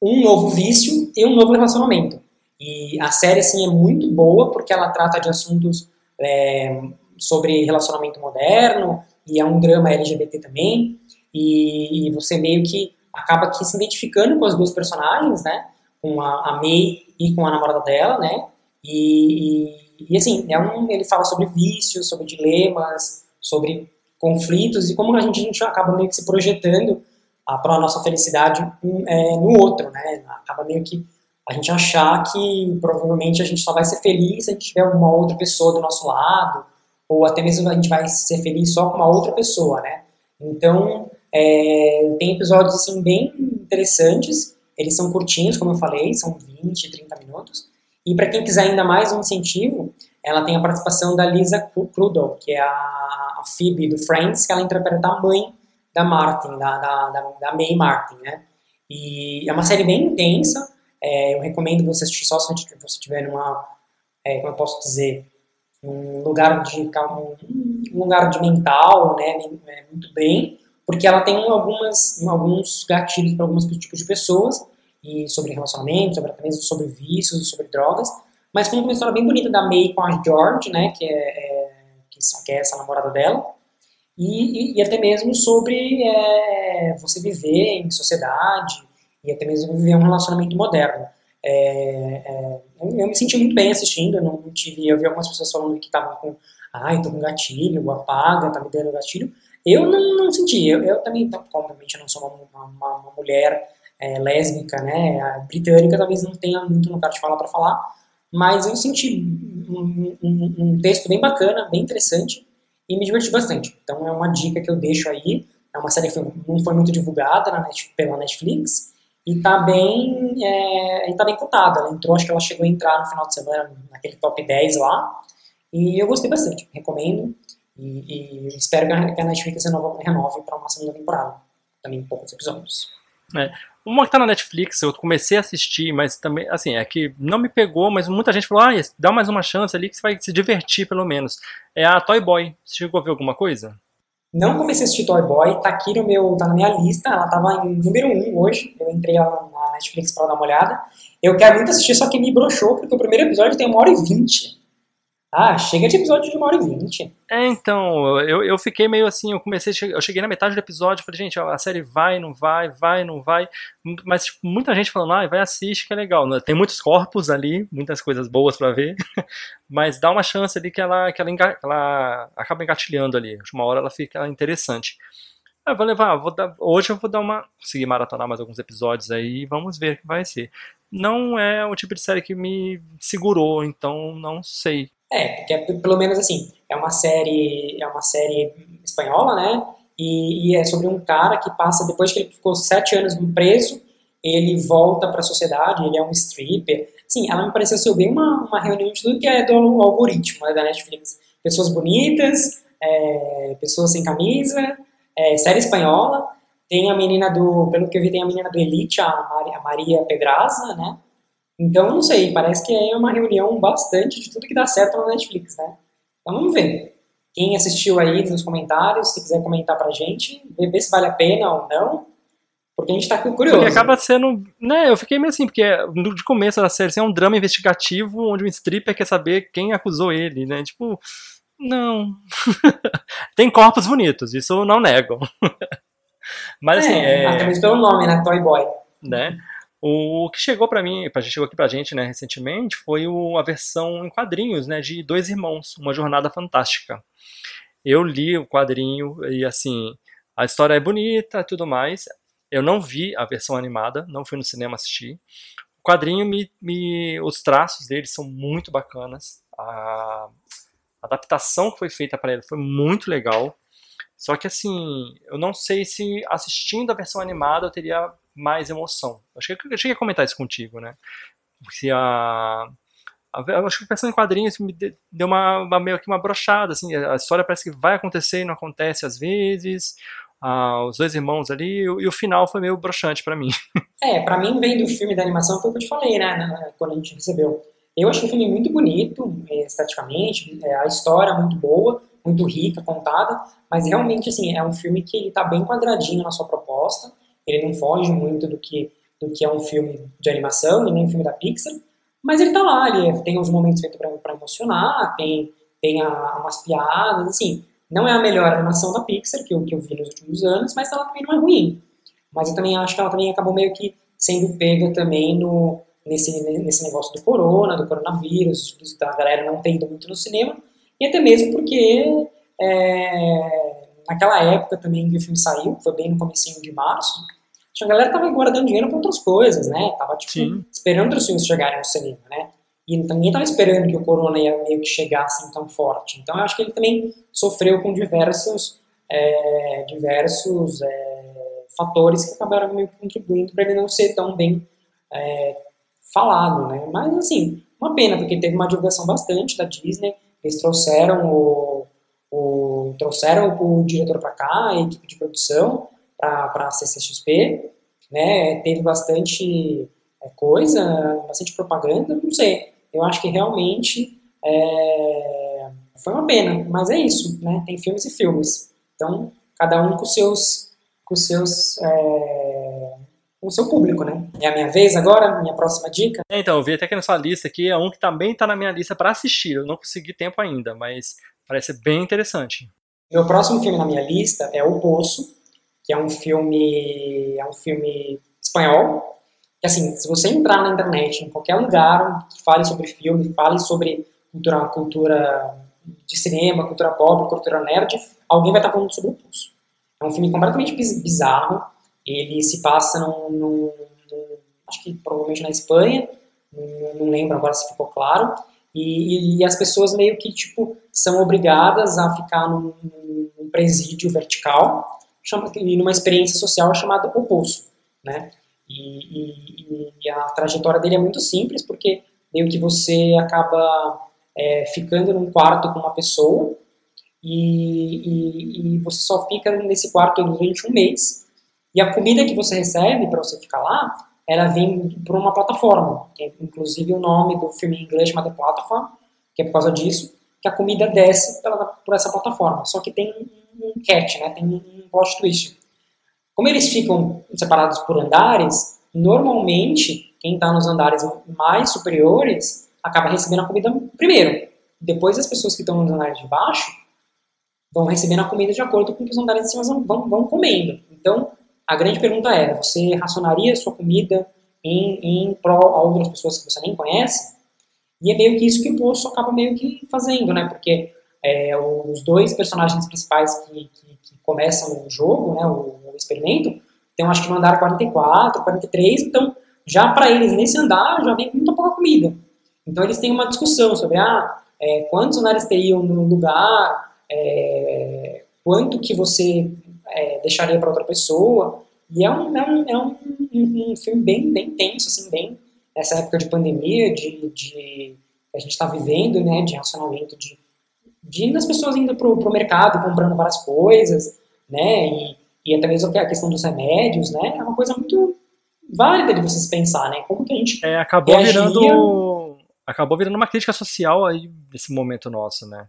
um novo vício e um novo relacionamento. E a série, assim, é muito boa porque ela trata de assuntos é, sobre relacionamento moderno, e é um drama LGBT também, e, e, você meio que acaba aqui se identificando com as duas personagens, né, com a, a May e com a namorada dela, né, e, e, e, assim, é um, ele fala sobre vícios, sobre dilemas, sobre conflitos, e como a gente, a gente acaba meio que se projetando para a nossa felicidade é, no outro, né, acaba meio que a gente achar que provavelmente a gente só vai ser feliz se a gente tiver uma outra pessoa do nosso lado, ou até mesmo a gente vai ser feliz só com uma outra pessoa, né? Então, é, tem episódios, assim, bem interessantes, eles são curtinhos, como eu falei, são 20, 30 minutos, e para quem quiser ainda mais um incentivo, ela tem a participação da Lisa Krudo, que é a Phoebe do Friends, que ela interpreta a mãe da Martin, da, da, da, da May Martin, né? E é uma série bem intensa, é, eu recomendo você assistir só se você tiver numa, é, como eu posso dizer, um lugar de um lugar de mental, né, é, muito bem, porque ela tem algumas alguns gatilhos para alguns tipos de pessoas e sobre relacionamentos, sobre mesmo sobre vícios, sobre drogas, mas com uma história bem bonita da May com a George, né, que é, é que é essa namorada dela, e, e, e até mesmo sobre é, você viver em sociedade e até mesmo viver um relacionamento moderno. É, é, eu me senti muito bem assistindo, eu não tive, eu vi algumas pessoas falando que estavam com, ai, tô com gatilho, apaga, tá me dando gatilho. Eu não, não senti, eu, eu também, então, obviamente, eu não sou uma, uma, uma mulher é, lésbica, né, a britânica talvez não tenha muito lugar de falar para falar, mas eu senti um, um, um, texto bem bacana, bem interessante e me diverti bastante. Então é uma dica que eu deixo aí, é uma série que não foi muito divulgada na pela Netflix, e tá bem, é, e tá bem cotada. Ela entrou, acho que ela chegou a entrar no final de semana naquele top 10 lá, e eu gostei bastante, recomendo, e, e espero que a Netflix renove, renove para uma segunda temporada, também poucos episódios. É. Uma que tá na Netflix, eu comecei a assistir, mas também, assim, é que não me pegou, mas muita gente falou, ah, dá mais uma chance ali que você vai se divertir, pelo menos. É a Toy Boy. Você chegou a ver alguma coisa? Não comecei a assistir Toy Boy, tá aqui no meu, tá na minha lista, ela tava em número 1 um hoje, eu entrei lá na Netflix pra dar uma olhada. Eu quero muito assistir, só que me broxou, porque o primeiro episódio tem uma hora e vinte. Ah, chega de episódio de uma hora e vinte. É, então, eu, eu fiquei meio assim, eu comecei, eu cheguei na metade do episódio, falei, gente, a série vai, não vai, vai, não vai, mas tipo, muita gente falando, ah, vai assiste que é legal, né? tem muitos corpos ali, muitas coisas boas para ver, [LAUGHS] mas dá uma chance ali que ela, que ela, enga, ela acaba engatilhando ali, uma hora ela fica interessante. Eu vou levar, vou dar, hoje eu vou dar uma, conseguir maratonar mais alguns episódios aí, vamos ver o que vai ser. Não é o tipo de série que me segurou, então não sei é, porque é, pelo menos assim, é uma série, é uma série espanhola, né? E, e, é sobre um cara que passa, depois que ele ficou sete anos preso, ele volta para a sociedade, ele é um stripper. Sim, ela me pareceu ser bem uma, uma reunião de tudo que é do algoritmo né, da Netflix. Pessoas bonitas, é, pessoas sem camisa, é, série espanhola. Tem a menina do, pelo que eu vi, tem a menina do Elite, a Maria, a Maria Pedraza, né? Então, não sei, parece que é uma reunião bastante de tudo que dá certo na Netflix, né? Então, vamos ver. Quem assistiu aí nos comentários, se quiser comentar pra gente, ver se vale a pena ou não, porque a gente tá curioso. Porque acaba sendo. Né, eu fiquei meio assim, porque de começo da série assim, é um drama investigativo onde o stripper quer saber quem acusou ele, né? Tipo, não. [LAUGHS] Tem corpos bonitos, isso eu não nego. [LAUGHS] Mas assim. É, é... Até mesmo pelo nome, né? Toy Boy. Né? O que chegou para mim, chegou aqui pra gente, né, recentemente, foi o, a versão em quadrinhos, né, de Dois Irmãos, Uma Jornada Fantástica. Eu li o quadrinho e assim, A história é bonita tudo mais. Eu não vi a versão animada, não fui no cinema assistir. O quadrinho, me, me, os traços dele são muito bacanas. A adaptação que foi feita para ele foi muito legal. Só que assim, eu não sei se assistindo a versão animada eu teria mais emoção. Acho que eu cheguei a comentar isso contigo, né? Se a, acho que versão em quadrinhos me deu uma, uma, meio que uma brochada, assim, a história parece que vai acontecer e não acontece às vezes. Ah, os dois irmãos ali, e, e o final foi meio broxante para mim. [LAUGHS] É, para mim vem do filme da animação foi o que eu te falei, né, quando a gente recebeu. Eu achei o filme muito bonito, é, esteticamente, é, a história muito boa, muito rica, contada, mas realmente, assim, é um filme que ele tá bem quadradinho na sua proposta, ele não foge muito do que, do que é um filme de animação, e nem um filme da Pixar, mas ele tá lá, ele é, tem uns momentos feitos para emocionar, tem, tem a, umas piadas, assim, não é a melhor animação da Pixar que eu, que eu vi nos últimos anos, mas ela também não é ruim. Mas eu também acho que ela também acabou meio que sendo pega também no, nesse, nesse negócio do corona, do coronavírus, da galera não ter ido muito no cinema, e até mesmo porque é, naquela época também que o filme saiu, foi bem no comecinho de março, a galera tava guardando dinheiro para outras coisas, né? Tava, tipo, Sim. esperando os filmes chegarem no cinema, né? E ninguém tava esperando que o corona ia meio que chegar assim tão forte. Então eu acho que ele também sofreu com diversos, é, diversos é, fatores que acabaram meio que contribuindo para ele não ser tão bem é, falado, né? Mas, assim, uma pena, porque teve uma divulgação bastante da Disney, eles trouxeram o, o trouxeram o diretor para cá, a equipe de produção, para a CCXP, né? Teve bastante é, coisa, bastante propaganda, não sei. Eu acho que realmente é, foi uma pena, mas é isso, né? Tem filmes e filmes. Então, cada um com seus, com seus é, com o seu público, né? É a minha vez agora, minha próxima dica. É, então, eu vi até que na sua lista aqui é um que também está na minha lista para assistir. Eu não consegui tempo ainda, mas parece bem interessante. Meu próximo filme na minha lista é O Poço, que é um filme, é um filme espanhol. Que assim, se você entrar na internet, em qualquer lugar que fale sobre filme, fale sobre cultura, cultura de cinema, cultura pop, cultura nerd, alguém vai estar falando sobre O Poço. É um filme completamente bizarro ele se passa num acho que provavelmente na Espanha, não, não lembro agora se ficou claro, e, e, as pessoas meio que tipo são obrigadas a ficar num, num presídio vertical, chama, numa experiência social chamada O Poço, né? E, e, e, a trajetória dele é muito simples, porque meio que você acaba é, ficando num quarto com uma pessoa e, e, você só fica nesse quarto durante um mês e a comida que você recebe para você ficar lá, ela vem por uma plataforma, que é, inclusive o nome do filme em inglês chama The Platform, que é por causa disso, que a comida desce pela, por essa plataforma. Só que tem um catch, né? tem um plot twist. Como eles ficam separados por andares, normalmente quem está nos andares mais superiores acaba recebendo a comida primeiro. Depois as pessoas que estão nos andares de baixo vão recebendo a comida de acordo com o que os andares de cima vão, vão comendo. Então, a grande pergunta é: você racionaria sua comida em, em prol a outras pessoas que você nem conhece? E é meio que isso que o Poço acaba meio que fazendo, né? Porque é, os dois personagens principais que, que, que, começam o jogo, né, o, o experimento, tem acho que no andar 44, 43, então já para eles nesse andar já vem muita pouca comida. Então eles têm uma discussão sobre ah, é, quantos andares teriam no lugar, é, quanto que você é, deixaria para outra pessoa. E é um, é um, é um, um, filme bem, bem tenso, assim, bem nessa época de pandemia, de, de a gente está vivendo, né, de racionamento, de, de as pessoas indo para o mercado comprando várias coisas, né, e, e até mesmo a questão dos remédios, né, é uma coisa muito válida de vocês pensar, né, como que a gente é, acabou reagiria... virando acabou virando uma crítica social aí nesse momento nosso, né?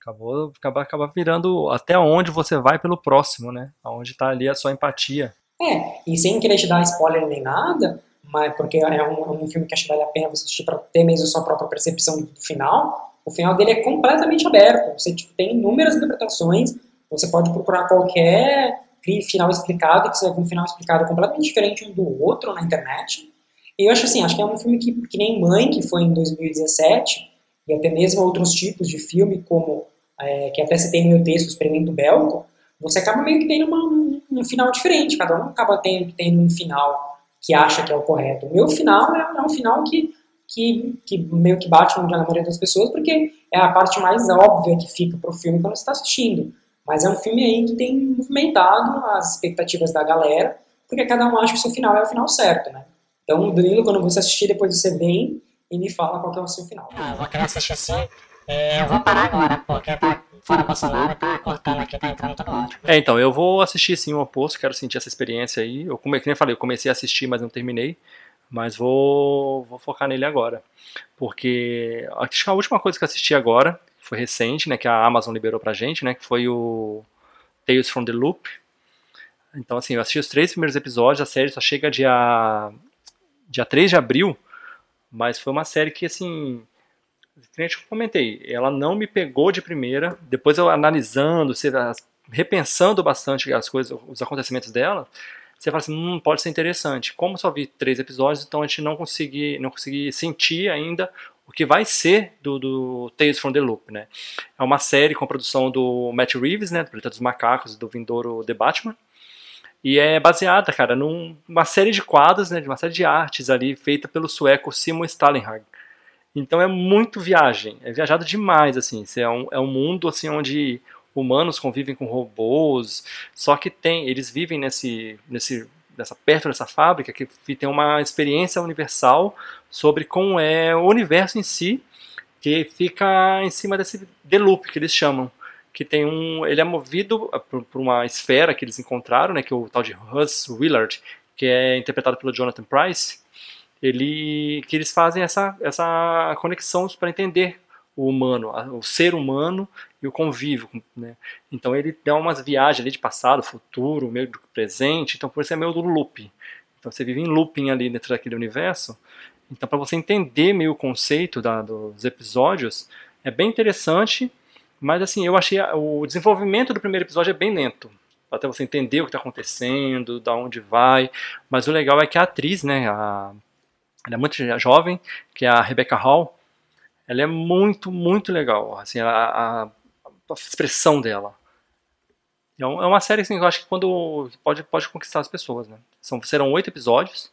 Acabou, acaba, acaba virando até onde você vai pelo próximo, né? Aonde está ali a sua empatia. É, e sem querer te dar spoiler nem nada, mas porque é um, um filme que acho que vale a pena você assistir para ter mesmo a sua própria percepção do final, o final dele é completamente aberto. Você tipo, tem inúmeras interpretações, você pode procurar qualquer final explicado, que você ver um final explicado completamente diferente um do outro na internet. E eu acho assim, acho que é um filme que, que nem Mãe, que foi em 2017, e até mesmo outros tipos de filme, como é, que até citei no meu texto, o Experimento Belko, você acaba meio que tendo uma, um final diferente, cada um acaba tendo, tendo um final que acha que é o correto. O meu final é, é um final que, que, que meio que bate na maioria das pessoas, porque é a parte mais óbvia que fica pro filme quando você está assistindo. Mas é um filme aí que tem movimentado as expectativas da galera, porque cada um acha que o seu final é o final certo, né? Então, Danilo, quando você assistir, depois você vem e me fala qual é o seu final. Ah, eu vou querer assistir sim. É, eu vou parar agora, porque tá fora Bolsonaro, tá cortando aqui, tá entrando todo áudio. É, então, eu vou assistir sim o oposto, quero sentir essa experiência aí. Eu, como eu falei, eu comecei a assistir, mas não terminei. Mas vou, vou focar nele agora. Porque acho que a última coisa que eu assisti agora, foi recente, né, que a Amazon liberou pra gente, né, que foi o Tales from the Loop. Então, assim, eu assisti os três primeiros episódios, a série só chega dia, dia 3 de abril, mas foi uma série que, assim, que eu comentei, ela não me pegou de primeira, depois eu analisando, repensando bastante as coisas, os acontecimentos dela, você fala assim, hum, pode ser interessante. Como só vi três episódios, então a gente não consegui, não consegui sentir ainda o que vai ser do, do Tales from the Loop, né? É uma série com a produção do Matt Reeves, né, do Planeta dos Macacos, do vindouro The Batman, e é baseada, cara, numa série de quadros, né, de uma série de artes ali, feita pelo sueco Simon Stalenhag. Então é muito viagem, é viajado demais, assim, é um, é um mundo, assim, onde humanos convivem com robôs, só que tem, eles vivem nesse, nesse dessa, perto dessa fábrica que tem uma experiência universal sobre como é o universo em si, que fica em cima desse The Loop que eles chamam, que tem um, ele é movido por, por uma esfera que eles encontraram, né, que é o tal de Russ Willard, que é interpretado pelo Jonathan Price, ele, que eles fazem essa, essa conexão para entender o humano, o ser humano e o convívio, né? Então ele dá umas viagens ali de passado, futuro, meio do presente, então por isso é meio do loop. Então você vive em looping ali dentro daquele universo. Então para você entender meio o conceito da, dos episódios, é bem interessante, mas assim, eu achei o desenvolvimento do primeiro episódio é bem lento. Até você entender o que está acontecendo, da onde vai. Mas o legal é que a atriz, né, a, ela é muito jovem, que é a Rebecca Hall, ela é muito, muito legal. Assim, a, a, a expressão dela. É, é uma série assim, que eu acho que quando pode, pode conquistar as pessoas, né? São, serão oito episódios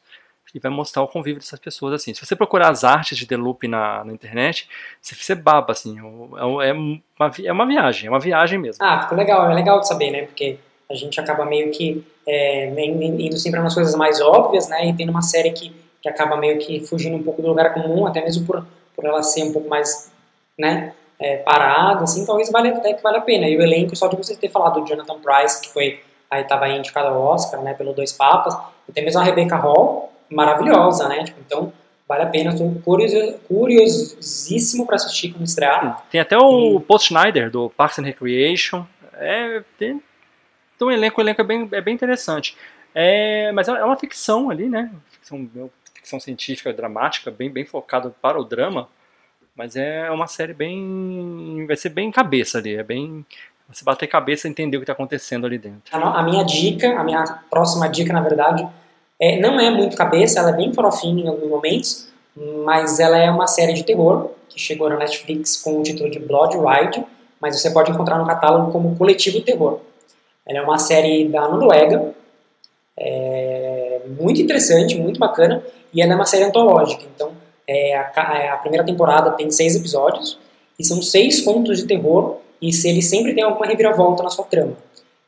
e vai mostrar o convívio dessas pessoas assim. Se você procurar as artes de The Loop na, na internet, você, você baba assim. É, é, uma, é uma viagem, é uma viagem mesmo. Ah, ficou legal, é legal de saber, né? Porque a gente acaba meio que é, indo sempre nas coisas mais óbvias, né? E tendo uma série que, que acaba meio que fugindo um pouco do lugar comum, até mesmo por por ela ser um pouco mais, né, é, parada, assim, talvez valha, até que vale a pena. E o elenco, só de você ter falado do Jonathan Price, que foi, aí estava indicado ao Oscar, né, pelo Dois Papas, e tem mesmo a Rebecca Hall, maravilhosa, né, tipo, então vale a pena, estou curiosíssimo para assistir quando estrear. Tem até o e... Paul Schneider, do Parks and Recreation, é, tem, então o elenco, o elenco é bem, é bem interessante. É, mas é uma ficção ali, né, ficção ficção científica dramática, bem, bem focado para o drama, mas é uma série bem. vai ser bem cabeça ali, é bem. Você bater cabeça e entender o que está acontecendo ali dentro. A, minha dica, a minha próxima dica, na verdade, é, não é muito cabeça, ela é bem farofinha em alguns momentos, mas ela é uma série de terror que chegou na Netflix com o título de Blood Ride, mas você pode encontrar no catálogo como Coletivo Terror. Ela é uma série da Noruega, é muito interessante, muito bacana, e ela é uma série antológica. Então, é, a, é, a, primeira temporada tem seis episódios e são seis contos de terror e se ele sempre tem alguma reviravolta na sua trama.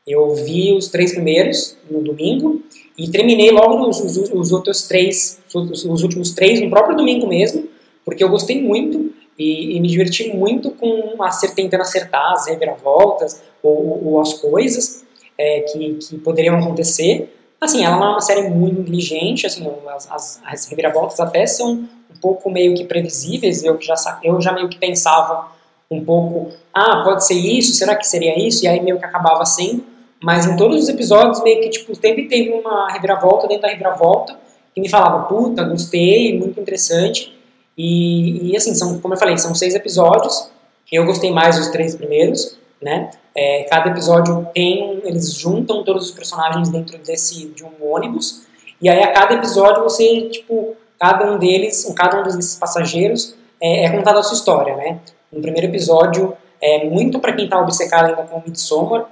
Eu vi os três primeiros no domingo e terminei logo os, os, os outros três, os, os, últimos três no próprio domingo mesmo, porque eu gostei muito e, e me diverti muito com acer, tentando acertar as reviravoltas ou, ou as coisas é, que, que poderiam acontecer Assim, ela não é uma série muito inteligente, assim, as, as, as reviravoltas até são um pouco meio que previsíveis, eu já, eu já meio que pensava um pouco, ah, pode ser isso, será que seria isso? E aí meio que acabava sendo, mas em todos os episódios meio que, tipo, sempre teve uma reviravolta dentro da reviravolta, que me falava, puta, gostei, muito interessante, e, e assim, são, como eu falei, são seis episódios, eu gostei mais dos três primeiros, né? É, cada episódio tem, eles juntam todos os personagens dentro desse de um ônibus e aí a cada episódio você, tipo, cada um deles, cada um desses passageiros é, é contado a sua história, né? No primeiro episódio é muito para quem está obcecado ainda com Midsommar,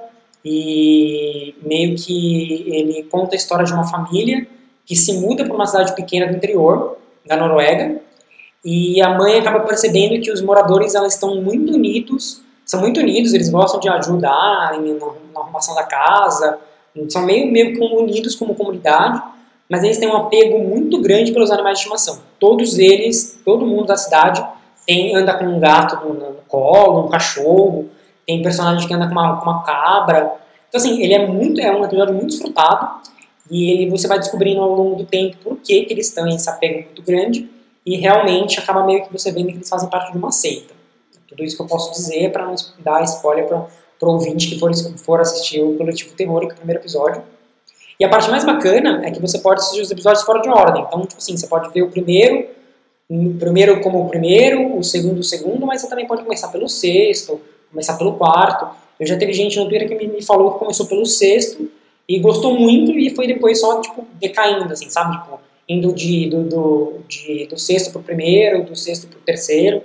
e meio que ele conta a história de uma família que se muda para uma cidade pequena do interior da Noruega e a mãe acaba percebendo que os moradores elas estão muito unidos, são muito unidos, eles gostam de ajudar na, na arrumação da casa, são meio meio unidos como comunidade, mas eles têm um apego muito grande pelos animais de estimação. Todos eles, todo mundo da cidade tem, anda com um gato no, no colo, um cachorro, tem personagem que anda com uma, com uma cabra. Então, assim, ele é muito, é um episódio muito desfrutado e ele, você vai descobrindo ao longo do tempo por que, que eles em esse apego muito grande e realmente acaba meio que você vendo que eles fazem parte de uma seita. Tudo isso que eu posso dizer para não dar spoiler para o ouvinte que for, for assistir o Coletivo Terror, que é o primeiro episódio. E a parte mais bacana é que você pode assistir os episódios fora de ordem. Então, tipo assim, você pode ver o primeiro, o primeiro como o primeiro, o segundo o segundo, mas você também pode começar pelo sexto, começar pelo quarto. Eu já teve gente no Twitter que me falou que começou pelo sexto e gostou muito e foi depois só, tipo, decaindo, assim, sabe? Tipo, indo de, do, do, de, do sexto pro primeiro, do sexto pro terceiro.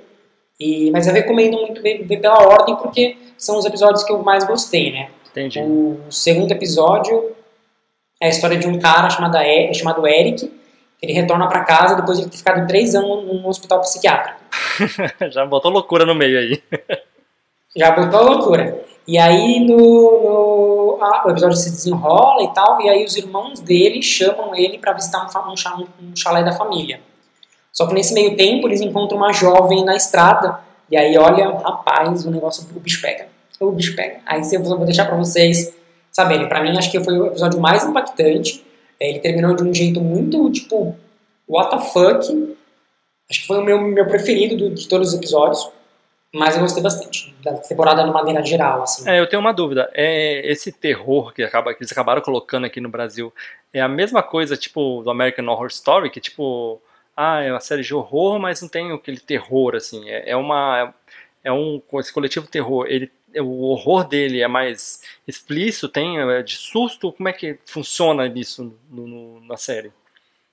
E, mas eu recomendo muito ver, ver pela ordem porque são os episódios que eu mais gostei, né? Entendi. O segundo episódio é a história de um cara chamado, e, chamado Eric. Ele retorna para casa depois de ter ficado três anos num hospital psiquiátrico. [LAUGHS] Já botou loucura no meio aí. Já botou loucura. E aí no, no ah, o episódio se desenrola e tal, e aí os irmãos dele chamam ele para visitar um, um, um chalé da família. Só que nesse meio tempo eles encontram uma jovem na estrada, e aí olha, rapaz, o negócio, o bicho pega. O bicho pega. Aí eu vou deixar para vocês saberem. Para mim, acho que foi o episódio mais impactante. É, ele terminou de um jeito muito, tipo, what the fuck. Acho que foi o meu, meu preferido de todos os episódios. Mas eu gostei bastante da temporada de maneira geral, assim. É, eu tenho uma dúvida. É esse terror que, acaba, que eles acabaram colocando aqui no Brasil é a mesma coisa, tipo, do American Horror Story, que tipo, ah, é uma série de horror, mas não tem aquele terror, assim. É, é uma. É um. Esse coletivo terror, ele, o horror dele é mais explícito, tem é de susto? Como é que funciona isso no, no, na série?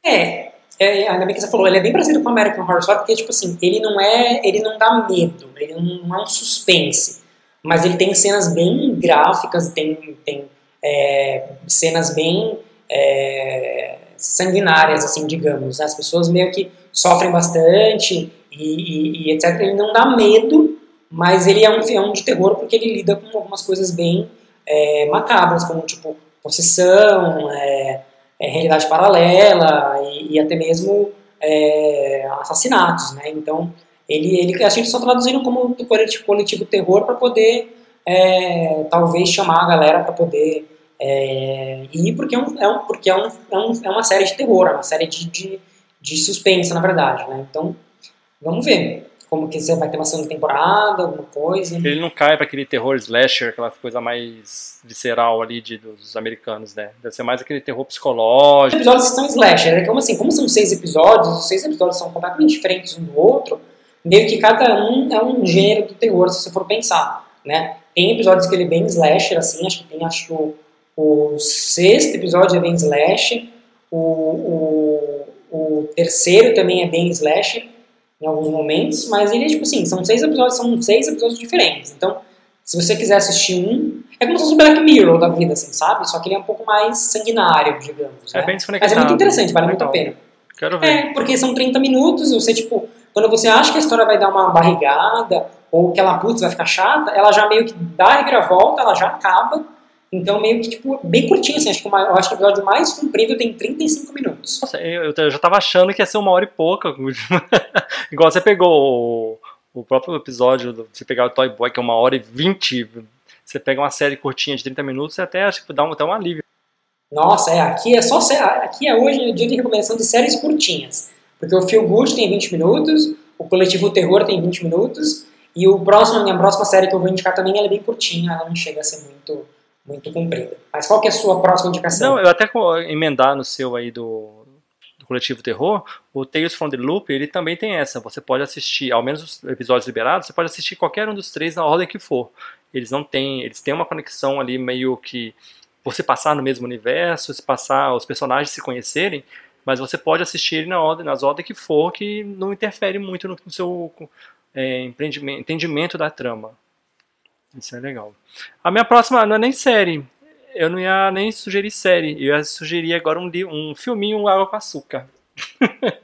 É, é, ainda bem que você falou, ele é bem parecido com American Horror Story, porque, tipo assim, ele não é, ele não dá medo, ele não é um suspense, mas ele tem cenas bem gráficas, tem, tem é, cenas bem é, sanguinárias, assim, digamos, né? as pessoas meio que sofrem bastante e, e, e, etc. Ele não dá medo, mas ele é um filme de terror porque ele lida com algumas coisas bem é, macabras, como, tipo, possessão, é, é, realidade paralela e, e até mesmo é, assassinatos, né? Então, ele, ele, a gente só traduzindo como coletivo, coletivo terror para poder, é, talvez, chamar a galera para poder é, ir, porque, é, um, é, um, porque é, um, é, um, é uma série de terror, é uma série de, de, de suspense, na verdade, né? Então, vamos ver como que vai ter uma segunda temporada, alguma coisa. Ele não cai para aquele terror slasher, aquela coisa mais visceral ali de, dos americanos, né? Deve ser mais aquele terror psicológico. Os episódios são slasher, é como assim, como são seis episódios, os seis episódios são completamente diferentes um do outro, meio que cada um é um gênero do terror, se você for pensar, né? Tem episódios que ele é bem slasher, assim, acho que tem, acho que o, o sexto episódio é bem slasher, o, o, o terceiro também é bem slasher, em alguns momentos, mas ele é tipo assim, são seis episódios, são seis episódios diferentes. Então, se você quiser assistir um, é como se fosse o Black Mirror da vida, assim, sabe? Só que ele é um pouco mais sanguinário, digamos. É né? bem desconectado. Mas é muito interessante, vale muito a pena. Quero ver. É, porque são 30 minutos, você, tipo, quando você acha que a história vai dar uma barrigada, ou que ela, putz, vai ficar chata, ela já meio que dá a reviravolta, ela já acaba, então, meio que, tipo, bem curtinho, assim. Acho que, uma, eu acho que o episódio mais comprido tem 35 minutos. Nossa, eu, eu já tava achando que ia ser uma hora e pouca. [LAUGHS] Igual você pegou o, o próprio episódio, do, você pegar o Toy Boy, que é uma hora e vinte. Você pega uma série curtinha de 30 minutos e até acho que dá um, até um alívio. Nossa, é, aqui é só aqui é hoje o dia de recomendação de séries curtinhas. Porque o Feel Good tem 20 minutos, o Coletivo Terror tem 20 minutos, e o próximo, a minha próxima série que eu vou indicar também ela é bem curtinha, ela não chega a ser muito muito comprida. Mas qual que é a sua próxima indicação? Não, eu até emendar no seu aí do, do coletivo terror, o Tales from the Loop, ele também tem essa. Você pode assistir, ao menos os episódios liberados, você pode assistir qualquer um dos três na ordem que for. Eles não têm, eles têm uma conexão ali meio que você passar no mesmo universo, se passar os personagens se conhecerem, mas você pode assistir ele na ordem, nas ordens que for, que não interfere muito no, no seu é, entendimento da trama. Isso é legal. A minha próxima não é nem série. Eu não ia nem sugerir série. Eu ia sugerir agora um, um filminho um Água com Açúcar. [LAUGHS]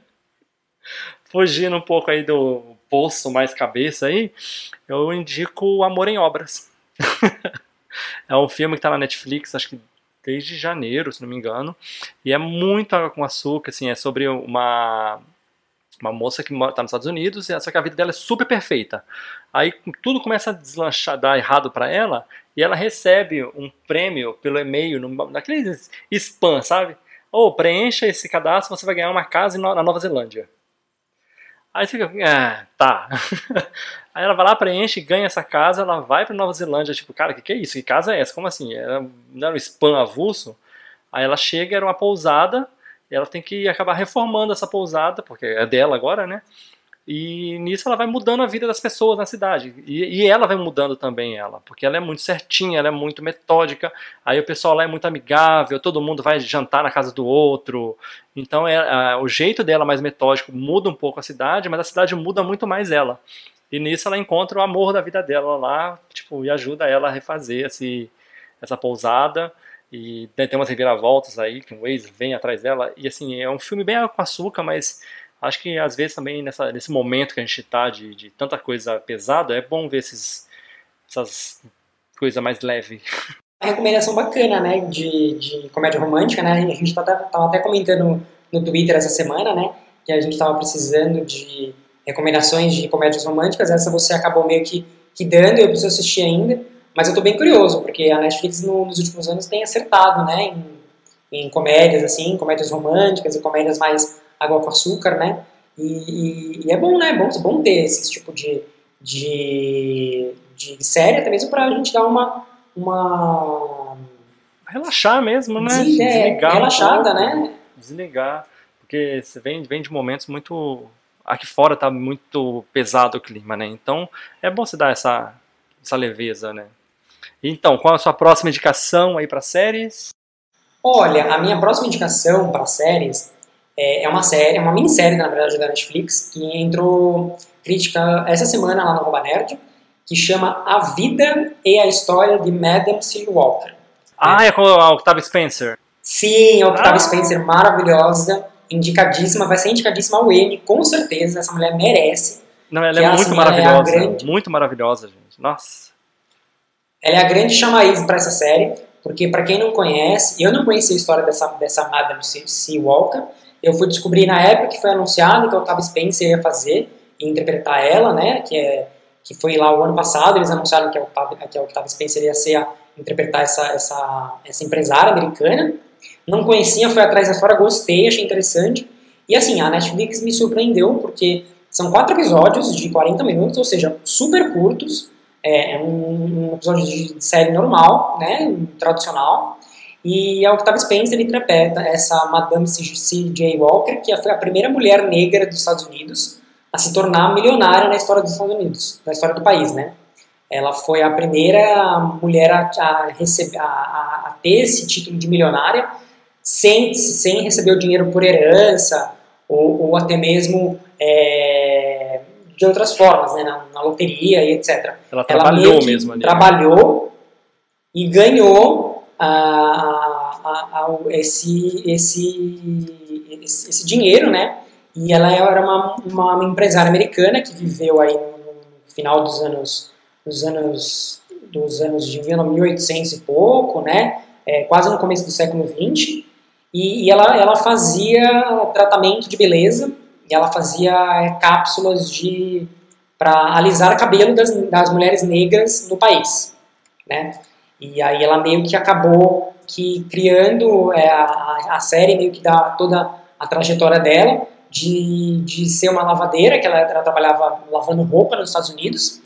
Fugindo um pouco aí do poço mais cabeça aí, eu indico Amor em Obras. [LAUGHS] é um filme que está na Netflix, acho que desde janeiro, se não me engano. E é muito água com açúcar, assim, é sobre uma uma moça que está nos Estados Unidos, só que a vida dela é super perfeita. Aí tudo começa a deslanchar, dar errado para ela, e ela recebe um prêmio pelo e-mail, naqueles spam, sabe? Ou oh, preencha esse cadastro, você vai ganhar uma casa na Nova Zelândia. Aí você fica, ah, tá. [LAUGHS] Aí ela vai lá, preenche, ganha essa casa, ela vai para Nova Zelândia, tipo, cara, o que, que é isso? Que casa é essa? Como assim? Era, não era um spam avulso? Aí ela chega, era uma pousada, ela tem que acabar reformando essa pousada, porque é dela agora, né? E nisso ela vai mudando a vida das pessoas na cidade. E, e, ela vai mudando também ela, porque ela é muito certinha, ela é muito metódica. Aí o pessoal lá é muito amigável, todo mundo vai jantar na casa do outro. Então é, a, o jeito dela mais metódico muda um pouco a cidade, mas a cidade muda muito mais ela. E nisso ela encontra o amor da vida dela lá, tipo, e ajuda ela a refazer esse, essa pousada. E tem umas reviravoltas aí, que o Waze vem atrás dela. E assim, é um filme bem com açúcar, mas acho que às vezes também nessa, nesse momento que a gente está de, de, tanta coisa pesada, é bom ver esses, essas coisas mais leves. A recomendação bacana, né, de, de comédia romântica, né, a gente estava tá até comentando no Twitter essa semana, né, que a gente estava precisando de recomendações de comédias românticas, essa você acabou meio que, que dando, eu preciso assistir ainda, mas eu estou bem curioso, porque a Netflix no, nos últimos anos tem acertado, né, em, em comédias, assim, comédias românticas e comédias mais água com açúcar, né, e, e, e é bom, né, é bom, é bom ter esse tipo de, de, de série, até mesmo para a gente dar uma, uma... Relaxar mesmo, né? Des, é, Desligar relaxada, um né? Desligar, porque você vem, vem de momentos muito... Aqui fora tá muito pesado o clima, né? Então é bom você dar essa, essa leveza, né? Então, qual a sua próxima indicação aí para séries? Olha, a minha próxima indicação para séries é, é, uma série, é uma minissérie, na verdade, da Netflix, que entrou crítica essa semana lá no Arroba Nerd, que chama A Vida e a História de Madame C. Walker. Ah, é com a Octavia Spencer. Sim, a Octavia ah. Spencer, maravilhosa, indicadíssima, vai ser indicadíssima ao Emmy, com certeza, essa mulher merece. Não, ela é muito assim, maravilhosa, é grande... muito maravilhosa, gente. Nossa. Ela é a grande chamariz para essa série, porque para quem não conhece, eu não conhecia a história dessa, dessa Madame C. Walker, eu fui descobrir na época que foi anunciado que o Octavia Spencer ia fazer e interpretar ela, né, que, é, que foi lá o ano passado, eles anunciaram que a Octavia, que a Octavia Spencer ia ser a, interpretar essa, essa, essa empresária americana. Não conhecia, fui atrás da história, gostei, achei interessante. E assim, a Netflix me surpreendeu porque são quatro episódios de 40 minutos, ou seja, super curtos, é, é um, episódio de série normal, né, tradicional, e a Octavia Spencer interpreta essa Madame C.J. Walker, que foi a primeira mulher negra dos Estados Unidos a se tornar milionária na história dos Estados Unidos, na história do país, né? Ela foi a primeira mulher a, a receber, a, a, ter esse título de milionária sem, sem receber o dinheiro por herança ou, ou até mesmo é, de outras formas, né, na, na, loteria e etc. Ela trabalhou Ela mesmo ali. Né? Trabalhou e ganhou a, a, a, esse, esse, esse, esse, dinheiro, né? E ela era uma, uma empresária americana que viveu aí no, final dos anos, dos anos, dos anos de 1800 e pouco, né? É, quase no começo do século 20 e, e ela, ela fazia tratamento de beleza ela fazia é, cápsulas de para alisar o cabelo das, das mulheres negras no país, né? E aí ela meio que acabou que criando é, a, a série meio que dá toda a trajetória dela de, de ser uma lavadeira, que ela, ela trabalhava lavando roupa nos Estados Unidos,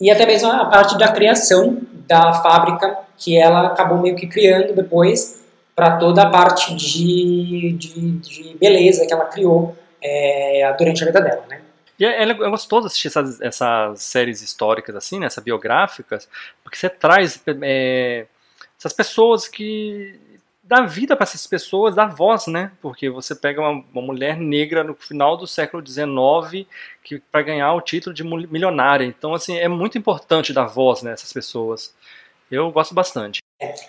e até mesmo a parte da criação da fábrica que ela acabou meio que criando depois para toda a parte de, de, de, beleza que ela criou é, durante a vida dela, né? E é, é gostoso assistir essas, essas séries históricas assim, né, essas biográficas, porque você traz é, essas pessoas que dar vida para essas pessoas, dar voz, né? Porque você pega uma, uma mulher negra no final do século XIX que para ganhar o título de milionária. Então, assim, é muito importante dar voz nessas né, pessoas. Eu gosto bastante.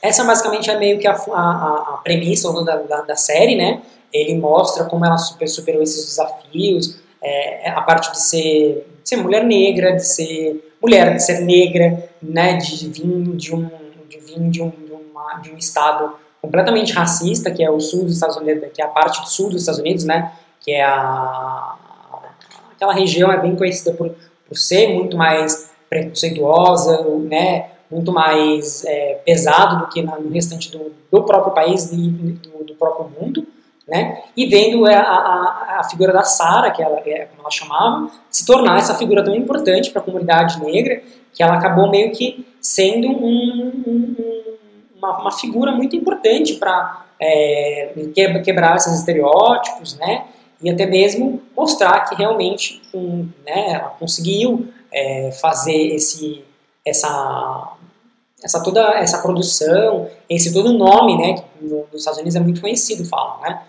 Essa basicamente é meio que a, a, a premissa da, da, da, série, né? Ele mostra como ela super, superou esses desafios, é, a parte de ser, de ser mulher negra, de ser mulher, de ser negra, né? De vir de um, de, vir de um, de, uma, de um estado completamente racista, que é o sul dos Estados Unidos, que é a parte do sul dos Estados Unidos, né? Que é a aquela região é bem conhecida por, por ser muito mais preconceituosa, né? Muito mais é, pesado do que no restante do, do próprio país e do, do, próprio mundo, né? E vendo a, a, a figura da Sara, que ela, é, como ela chamava, se tornar essa figura tão importante para a comunidade negra, que ela acabou meio que sendo um, um, uma, uma, figura muito importante para é, quebrar esses estereótipos, né? E até mesmo mostrar que realmente um, né, ela conseguiu é, fazer esse, essa essa toda essa produção, esse todo nome, né, que nos Estados Unidos é muito conhecido, falam, né?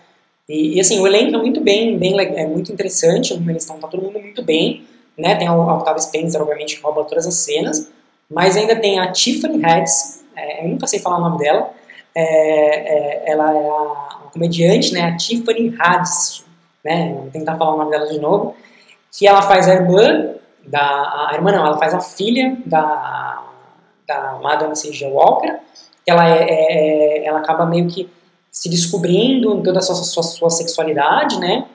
E, e, assim, o elenco é muito bem, bem é muito interessante, eles estão tá todo mundo muito bem, né? Tem a Octavia Spencer, obviamente, que rouba todas as cenas, mas ainda tem a Tiffany Haddish, é, eu nunca sei falar o nome dela, é, é, ela é a, comediante, né, a Tiffany Haddish, né? Vou tentar falar o nome dela de novo, que ela faz a irmã da a irmã não, ela faz a filha da da Madame C.J. Walker, ela, é, é, é, ela acaba meio que se descobrindo toda a sua, sua, sua sexualidade, né?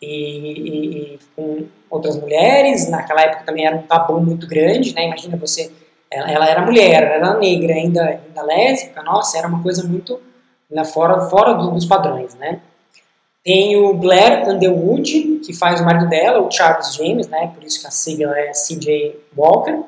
E, e, e, com outras mulheres. Naquela época também era um tabu muito grande, né? Imagina você, ela, ela era mulher, ela era negra, ainda, ainda lésbica, nossa, era uma coisa muito né, fora, fora dos padrões, né? Tem o Blair Underwood, que faz o marido dela, o Charles James, né? Por isso que a sigla é C.J. Walker.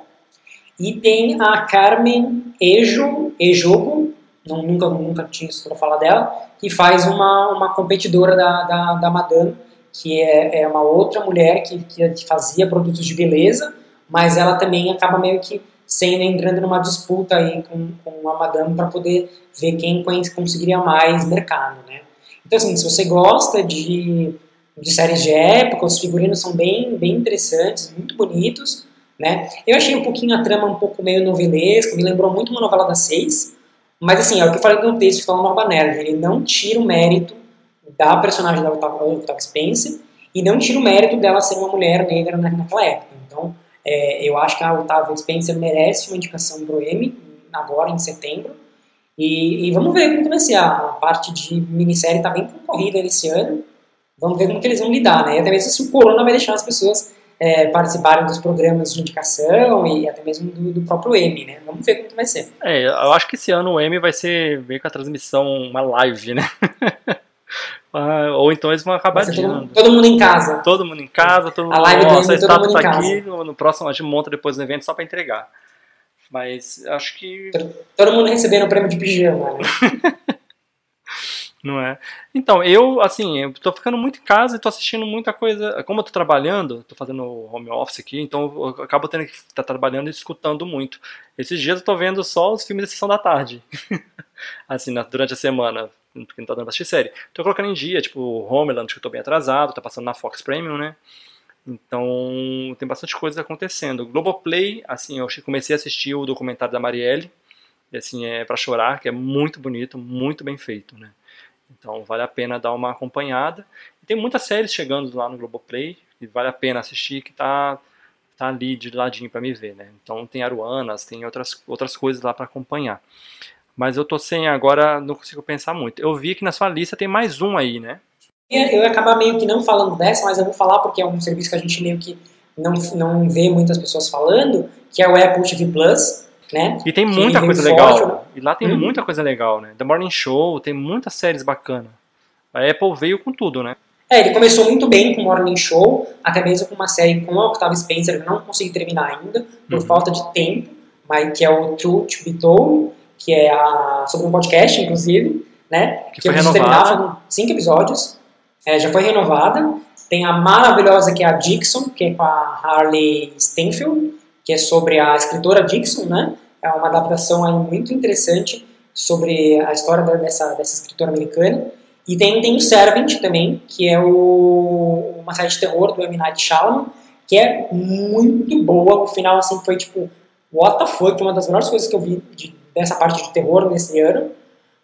E tem a Carmen Ejo, Ejogo, não, nunca, nunca tinha escutado falar dela, que faz uma, uma competidora da, da, da Madame, que é, é uma outra mulher que, que fazia produtos de beleza, mas ela também acaba meio que sendo entrando numa disputa aí com, com a Madame para poder ver quem conseguiria mais mercado, né? Então assim, se você gosta de, de séries de época, os figurinos são bem, bem interessantes, muito bonitos, né? Eu achei um pouquinho a trama um pouco meio novelesca, me lembrou muito uma novela das seis, mas assim, é o que eu falei no texto que fala no Nerd, ele não tira o mérito da personagem da Octavia Spencer e não tira o mérito dela ser uma mulher negra naquela época. Então, é, eu acho que a Octavia Spencer merece uma indicação pro Emmy, agora em setembro, e, e, vamos ver como vai ser. A parte de minissérie está bem concorrida esse ano. Vamos ver como que eles vão lidar, né? Até mesmo se o corona vai deixar as pessoas é, participarem dos programas de indicação e até mesmo do, do, próprio M, né? Vamos ver como vai ser. É, eu acho que esse ano o M vai ser meio com a transmissão, uma live, né? [LAUGHS] Ah, ou então eles vão acabar todo, todo, mundo em casa. Todo mundo em casa, todo mundo. A live nossa, a estátua tá aqui, no, no, próximo a gente monta depois no evento só para entregar. Mas acho que. Todo, todo mundo recebendo o prêmio de pijama, né? [LAUGHS] Não é? Então, eu, assim, eu tô ficando muito em casa e tô assistindo muita coisa. Como eu tô trabalhando, tô fazendo home office aqui, então eu acabo tendo que estar tá trabalhando e escutando muito. Esses dias eu tô vendo só os filmes da sessão da tarde. [LAUGHS] assim, na, durante a semana, porque não tá dando pra assistir série. Tô colocando em dia, tipo, Homeland, que eu tô bem atrasado, tá passando na Fox Premium, né? Então, tem bastante coisa acontecendo. Globoplay, assim, eu comecei a assistir o documentário da Marielle, e assim, é para chorar, que é muito bonito, muito bem feito, né? Então vale a pena dar uma acompanhada. Tem muitas séries chegando lá no Globoplay e vale a pena assistir que tá tá ali de ladinho para me ver, né? Então tem Aruanas, tem outras outras coisas lá para acompanhar. Mas eu tô sem agora, não consigo pensar muito. Eu vi que na sua lista tem mais um aí, né? Eu ia acabar meio que não falando dessa, mas eu vou falar porque é um serviço que a gente meio que não, não vê muitas pessoas falando, que é o Apple TV Plus né? E tem muita coisa legal. E lá tem hum. muita coisa legal, né? The Morning Show, tem muitas séries bacanas. A Apple veio com tudo, né? É, ele começou muito bem com Morning Show, até mesmo com uma série com a Octavia Spencer, eu não consegui terminar ainda, por uhum. falta de tempo, mas que é o True to Be Told, que é a, sobre um podcast, inclusive, né? Que, que foi renovada. cinco episódios, é, já foi renovada. Tem a maravilhosa que é a Dixon, que é com a Harley Stenfield, que é sobre a escritora Dixon, né? É uma adaptação aí muito interessante sobre a história dessa, dessa escritora americana. E tem, tem o Servant também, que é o, uma série de terror do M. Night Shyamalan, que é muito boa. O final, assim, foi tipo, what the fuck, uma das melhores coisas que eu vi de- dessa parte de terror nesse ano.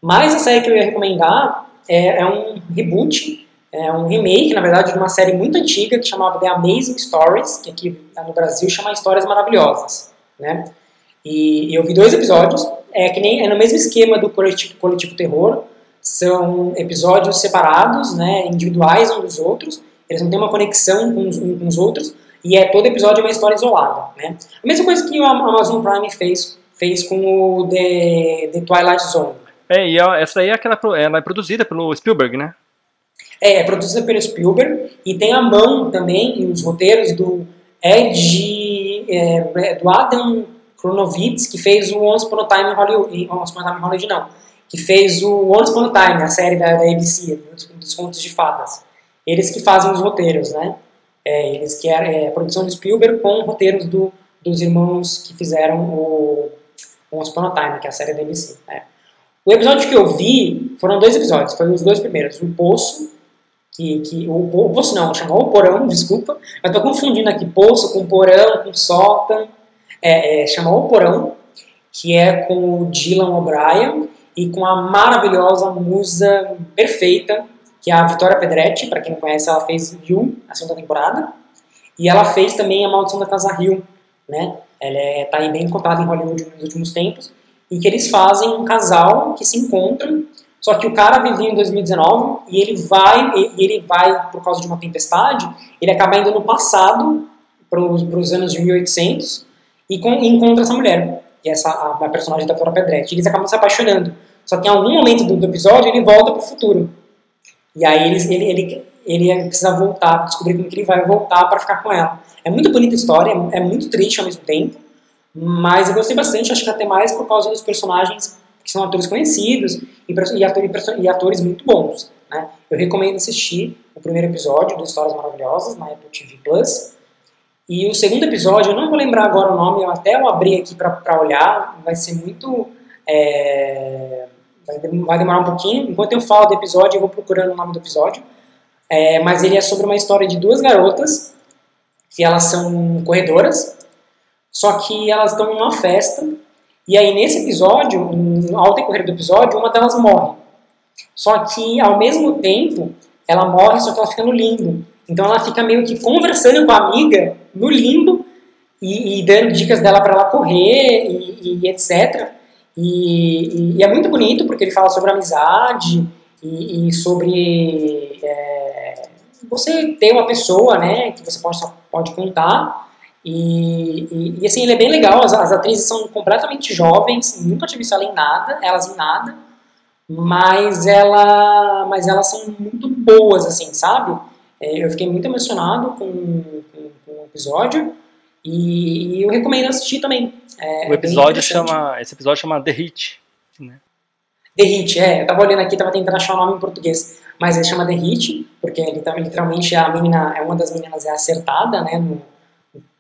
Mas a série que eu ia recomendar é, é um reboot, é um remake, na verdade, de uma série muito antiga que chamava The Amazing Stories, que aqui no Brasil chama Histórias Maravilhosas, né? E, eu vi dois episódios, é que nem é no mesmo esquema do coletivo, coletivo terror, são episódios separados, né, individuais uns dos outros, eles não têm uma conexão um com os outros, e é todo episódio é uma história isolada, né? A mesma coisa que o Amazon Prime fez, fez com o The, The Twilight Zone. É, e a- essa aí é aquela, ela é produzida pelo Spielberg, né? É, produzida pelo Spielberg e tem a mão também e os roteiros do Ed, é, do Adam Kronovitz, que fez o Once Upon a Time em Hollywood, Once Upon a Time em Hollywood não, que fez o Once Upon a Time, a série da, da ABC, dos contos de fadas. Eles que fazem os roteiros, né? É, eles que é, é a produção do Spielberg com roteiros do, dos irmãos que fizeram o Once Upon a Time, que é a série da ABC. né? O episódio que eu vi foram dois episódios, foram os dois primeiros. O Poço, que, que o, o Poço não, chamou o Porão, desculpa. Eu tô confundindo aqui Poço com Porão, com Sótão. É, é, chamou o Porão, que é com o Dylan O'Brien e com a maravilhosa musa perfeita, que é a Vitória Pedretti. Para quem não conhece, ela fez You, a segunda temporada. E ela fez também A Maldição da Casa Rio, né? Ela é, tá aí bem contada em Hollywood nos últimos tempos. E que eles fazem um casal que se encontram só que o cara vivia em 2019 e ele vai, e ele vai por causa de uma tempestade, ele acaba indo no passado, para os anos de 1800, e, com, e encontra essa mulher, que é essa, a, a personagem da Flora Pedretti. Eles acabam se apaixonando. Só que em algum momento do, do episódio ele volta para o futuro. E aí ele, ele, ele precisa voltar, descobrir como que ele vai voltar para ficar com ela. É muito bonita a história, é, é muito triste ao mesmo tempo, mas eu gostei bastante, acho que até mais por causa dos personagens que são atores conhecidos e, e, atores, e atores muito bons. Né? Eu recomendo assistir o primeiro episódio do Histórias Maravilhosas na Apple TV Plus. E o segundo episódio, eu não vou lembrar agora o nome, eu até eu abri aqui para olhar, vai ser muito. É, vai demorar um pouquinho. Enquanto eu falo do episódio, eu vou procurando o nome do episódio. É, mas ele é sobre uma história de duas garotas que elas são corredoras, só que elas estão em uma festa e aí, nesse episódio, ao decorrer do episódio, uma delas morre. Só que, ao mesmo tempo, ela morre, só que ela fica no limbo. Então, ela fica meio que conversando com a amiga no limbo e, e dando dicas dela para ela correr e, e etc. E, e, é muito bonito porque ele fala sobre amizade e, sobre é, você ter uma pessoa né, que você pode, pode contar e, e, e, assim, ele é bem legal, as, as, atrizes são completamente jovens, nunca tive visto ela em nada, elas em nada, mas, ela, mas elas são muito boas, assim, sabe? É, eu fiquei muito emocionado com, com, com o episódio e, e, eu recomendo assistir também. É, o episódio chama, esse episódio chama The Hit, né? The Hit, é, eu tava olhando aqui, tava tentando achar o nome em português, mas ele chama The Hit, porque literalmente a menina, é uma das meninas é acertada, né, no,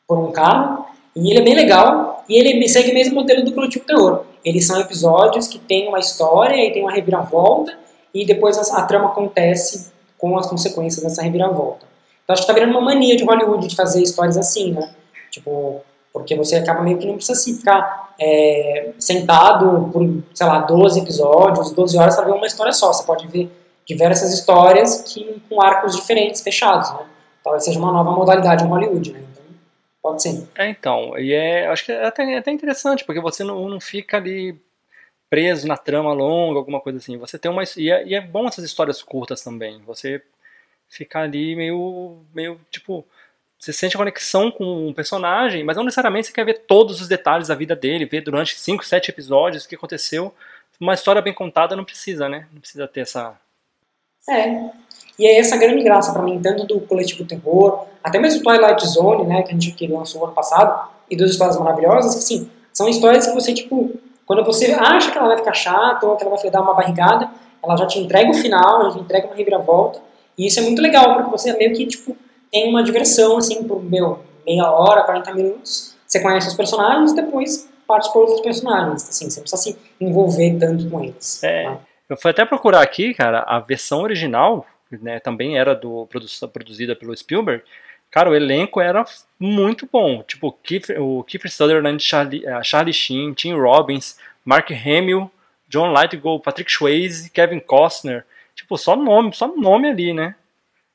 por um carro, e ele é bem legal, e ele segue o mesmo modelo do Coletivo Terror. Eles são episódios que tem uma história e tem uma reviravolta, e depois a, a trama acontece com as consequências dessa reviravolta. Então acho que tá virando uma mania de Hollywood de fazer histórias assim, né? Tipo, porque você acaba meio que não precisa assim, ficar é, sentado por, sei lá, 12 episódios, 12 horas para ver uma história só. Você pode ver diversas histórias que, com arcos diferentes, fechados, né? Talvez seja uma nova modalidade em Hollywood, né? Pode ser. É, então, e é, acho que é até, é até interessante, porque você não, não fica ali preso na trama longa, alguma coisa assim. Você tem uma. E é, e é bom essas histórias curtas também. Você fica ali meio. meio tipo. Você sente a conexão com um personagem, mas não necessariamente você quer ver todos os detalhes da vida dele, ver durante 5, 7 episódios o que aconteceu. Uma história bem contada não precisa, né? Não precisa ter essa. É. E é essa grande graça para mim, tanto do Coletivo Terror, até mesmo Twilight Zone, né, que a gente que lançou ano passado, e das Histórias Maravilhosas, que sim, são histórias que você, tipo, quando você acha que ela vai ficar chata ou que ela vai dar uma barrigada, ela já te entrega o final, ela te entrega uma reviravolta, e isso é muito legal, porque você meio que, tipo, tem uma diversão, assim, por, meu, meia hora, 40 minutos, você conhece os personagens, depois parte por outros personagens. Assim, você não precisa se envolver tanto com eles. É, tá? Eu fui até procurar aqui, cara, a versão original, né, também era do produzida pelo Spielberg. Cara, o elenco era muito bom. Tipo, Kiefer, o Kiefer Sutherland, Charlie, Charlie Sheen, Tim Robbins, Mark Hamill, John Lithgow, Patrick Swayze, Kevin Costner. Tipo, só nome, só nome ali, né?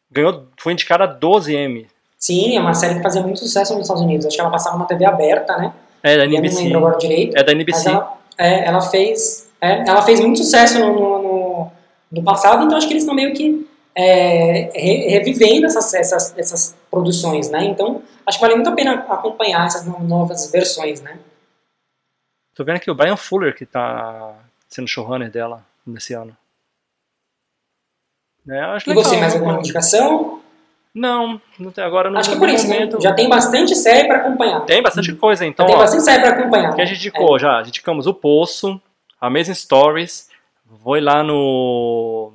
Ganhou, foi indicada a 12 M. Sim, é uma série que fazia muito sucesso nos Estados Unidos. Acho que ela passava na TV aberta, né? É da Eu não NBC. lembro agora direito. É da NBC. Ela, é, ela fez, é, ela fez muito sucesso no, no, no, no passado, então acho que eles estão meio que é, re- revivendo essas, essas, essas produções, né? Então acho que vale muito a pena acompanhar essas no- novas versões, né? Tô vendo aqui o Brian Fuller que tá sendo showrunner dela nesse ano. É, acho E você, legal. mais alguma indicação? Não, não tem, agora no, acho que é por isso, né? momento. Já tem bastante série para acompanhar. Tem bastante coisa, então. Já tem ó, bastante série para acompanhar. O que a gente indicou já? A gente indicamos o Poço, Amazing Stories, foi lá no.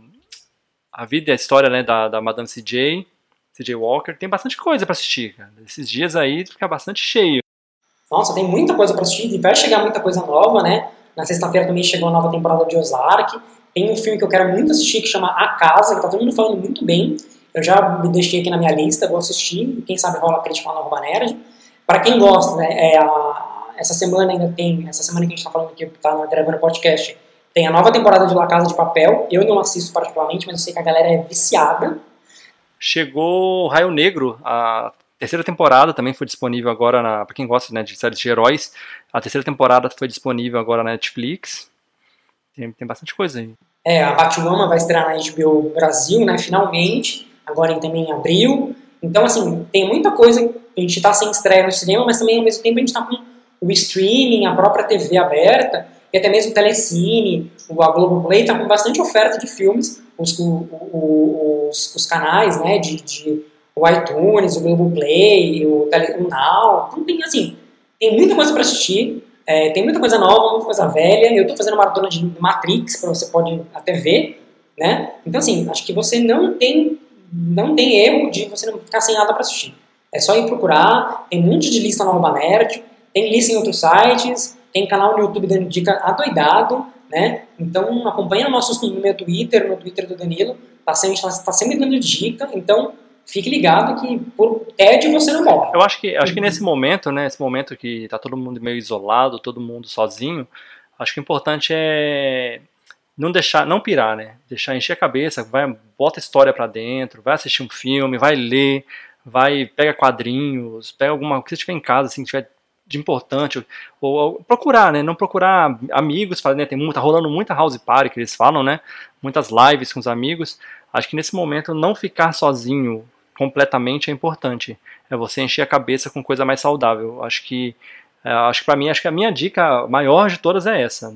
A vida e a história né, da, da Madame CJ, CJ Walker. Tem bastante coisa pra assistir, cara. Esses dias aí fica bastante cheio. Nossa, tem muita coisa para assistir e vai chegar muita coisa nova, né? Na sexta-feira também chegou a nova temporada de Ozark. Tem um filme que eu quero muito assistir que chama A Casa, que tá todo mundo falando muito bem. Eu já me deixei aqui na minha lista, vou assistir. Quem sabe rola a crítica lá no Nerd. Para quem gosta, né? É a- essa semana ainda tem, essa semana que a gente tá falando aqui, tá na- gravando podcast, tem a nova temporada de La Casa de Papel. Eu não assisto particularmente, mas eu sei que a galera é viciada. Chegou Raio Negro, a terceira temporada também foi disponível agora na. Pra quem gosta né, de séries de heróis, a terceira temporada foi disponível agora na Netflix. Tem, tem bastante coisa aí. É, a Batwoman vai estrear na HBO Brasil, né, finalmente, agora em, também em abril. Então, assim, tem muita coisa a gente tá sem estreia no cinema, mas também ao mesmo tempo a gente tá com o streaming, a própria TV aberta, e até mesmo o Telecine, a Globoplay tá com bastante oferta de filmes, os, os, os canais, né, de, de o iTunes, o Globoplay, o, Tele, o Now, então tem, assim, tem muita coisa para assistir, é, tem muita coisa nova, muita coisa velha. Eu estou fazendo maratona de Matrix, para você pode até ver, né? Então, assim, acho que você não tem, não tem erro de você não ficar sem nada para assistir. É só ir procurar, tem um monte de lista no Arroba Nerd, tem lista em outros sites, tem canal no YouTube dando dica adoidado, né? Então, acompanha nossos no meu Twitter, no Twitter do Danilo, tá sempre, tá sempre dando dica, então fique ligado que por tédio você não morre. Eu acho que, acho que nesse momento, né, esse momento que tá todo mundo meio isolado, todo mundo sozinho, acho que o importante é não deixar, não pirar, né? Deixar encher a cabeça, vai, bota história pra dentro, vai assistir um filme, vai ler, vai, pega quadrinhos, pega alguma coisa que você tiver em casa, assim, tiver de importante, ou, ou procurar, né? Não procurar amigos, fazer, né? Tem tá rolando muita house party que eles falam, né? Muitas lives com os amigos. Acho que nesse momento não ficar sozinho completamente é importante. É você encher a cabeça com coisa mais saudável. Acho que é, acho que para mim, acho que a minha dica maior de todas é essa.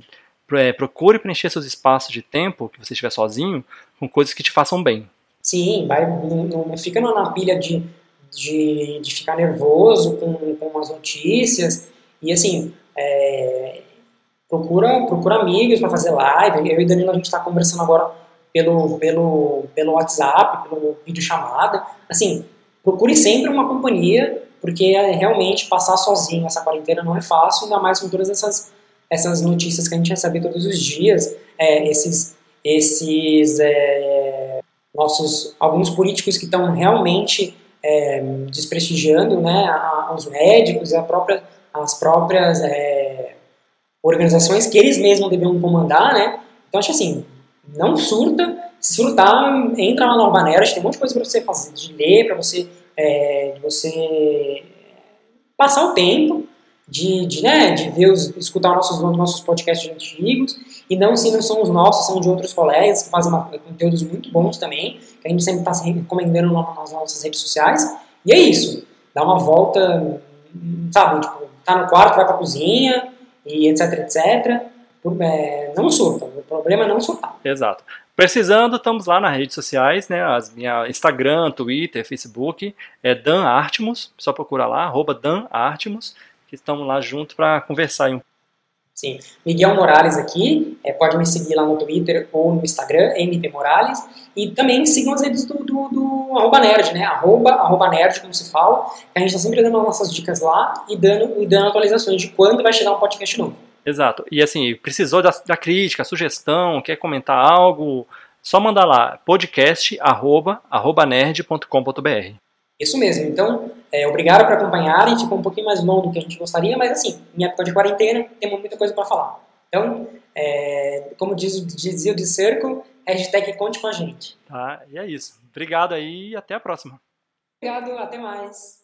É, procure preencher seus espaços de tempo que você estiver sozinho com coisas que te façam bem. Sim, vai, não- não fica na pilha de, de, de ficar nervoso com, com as notícias. E assim, é, procura, procura amigos para fazer live. Eu e Danilo a gente está conversando agora pelo, pelo, pelo WhatsApp, pelo vídeo chamada. Assim, procure sempre uma companhia, porque é, realmente passar sozinho essa quarentena não é fácil, ainda mais com todas essas, essas notícias que a gente recebe todos os dias, é, esses, esses é, nossos alguns políticos que estão realmente é, desprestigiando né, a- os médicos e própria, as próprias é, organizações que eles mesmos deveriam comandar, né? Então acho assim, não surta, se surtar, entra lá no Urbanera, tem um monte de coisa para você fazer, de ler, para você, é, você passar o tempo, de, de, né, de ver os, escutar nossos, nossos podcasts antigos, e não se não são os nossos, são de outros colegas que fazem uma- conteúdos muito bons também, que a gente sempre está recomendando nas nossas redes sociais. E é isso, dá uma volta, sabe, tipo, tá no quarto, vai pra cozinha, e etc, etc. É, não surta, o problema é não surtar. Exato. Precisando, estamos lá nas redes sociais, né? As minha Instagram, Twitter, Facebook, é Dan Artimus, só procurar lá, arroba Dan Artimus, que estamos lá junto para conversar. um- Sim. Miguel Morales aqui, é, pode me seguir lá no Twitter ou no Instagram, MP Morales. E também sigam as redes do, do, do arroba nerd, né? Arroba, arroba nerd, como se fala. A gente está sempre dando nossas dicas lá e dando, e dando atualizações de quando vai chegar um podcast novo. Exato. E assim, precisou da, da crítica, sugestão, quer comentar algo, só mandar lá, podcast arroba, arroba nerd.com.br. Isso mesmo. Então, é, obrigado por acompanharem. Ficou um pouquinho mais longo do que a gente gostaria, mas assim, em época de quarentena, temos muita coisa para falar. Então, é, como diz, dizia o de cerco, hashtag conte com a gente. Tá, e é isso. Obrigado aí e até a próxima. Obrigado, até mais.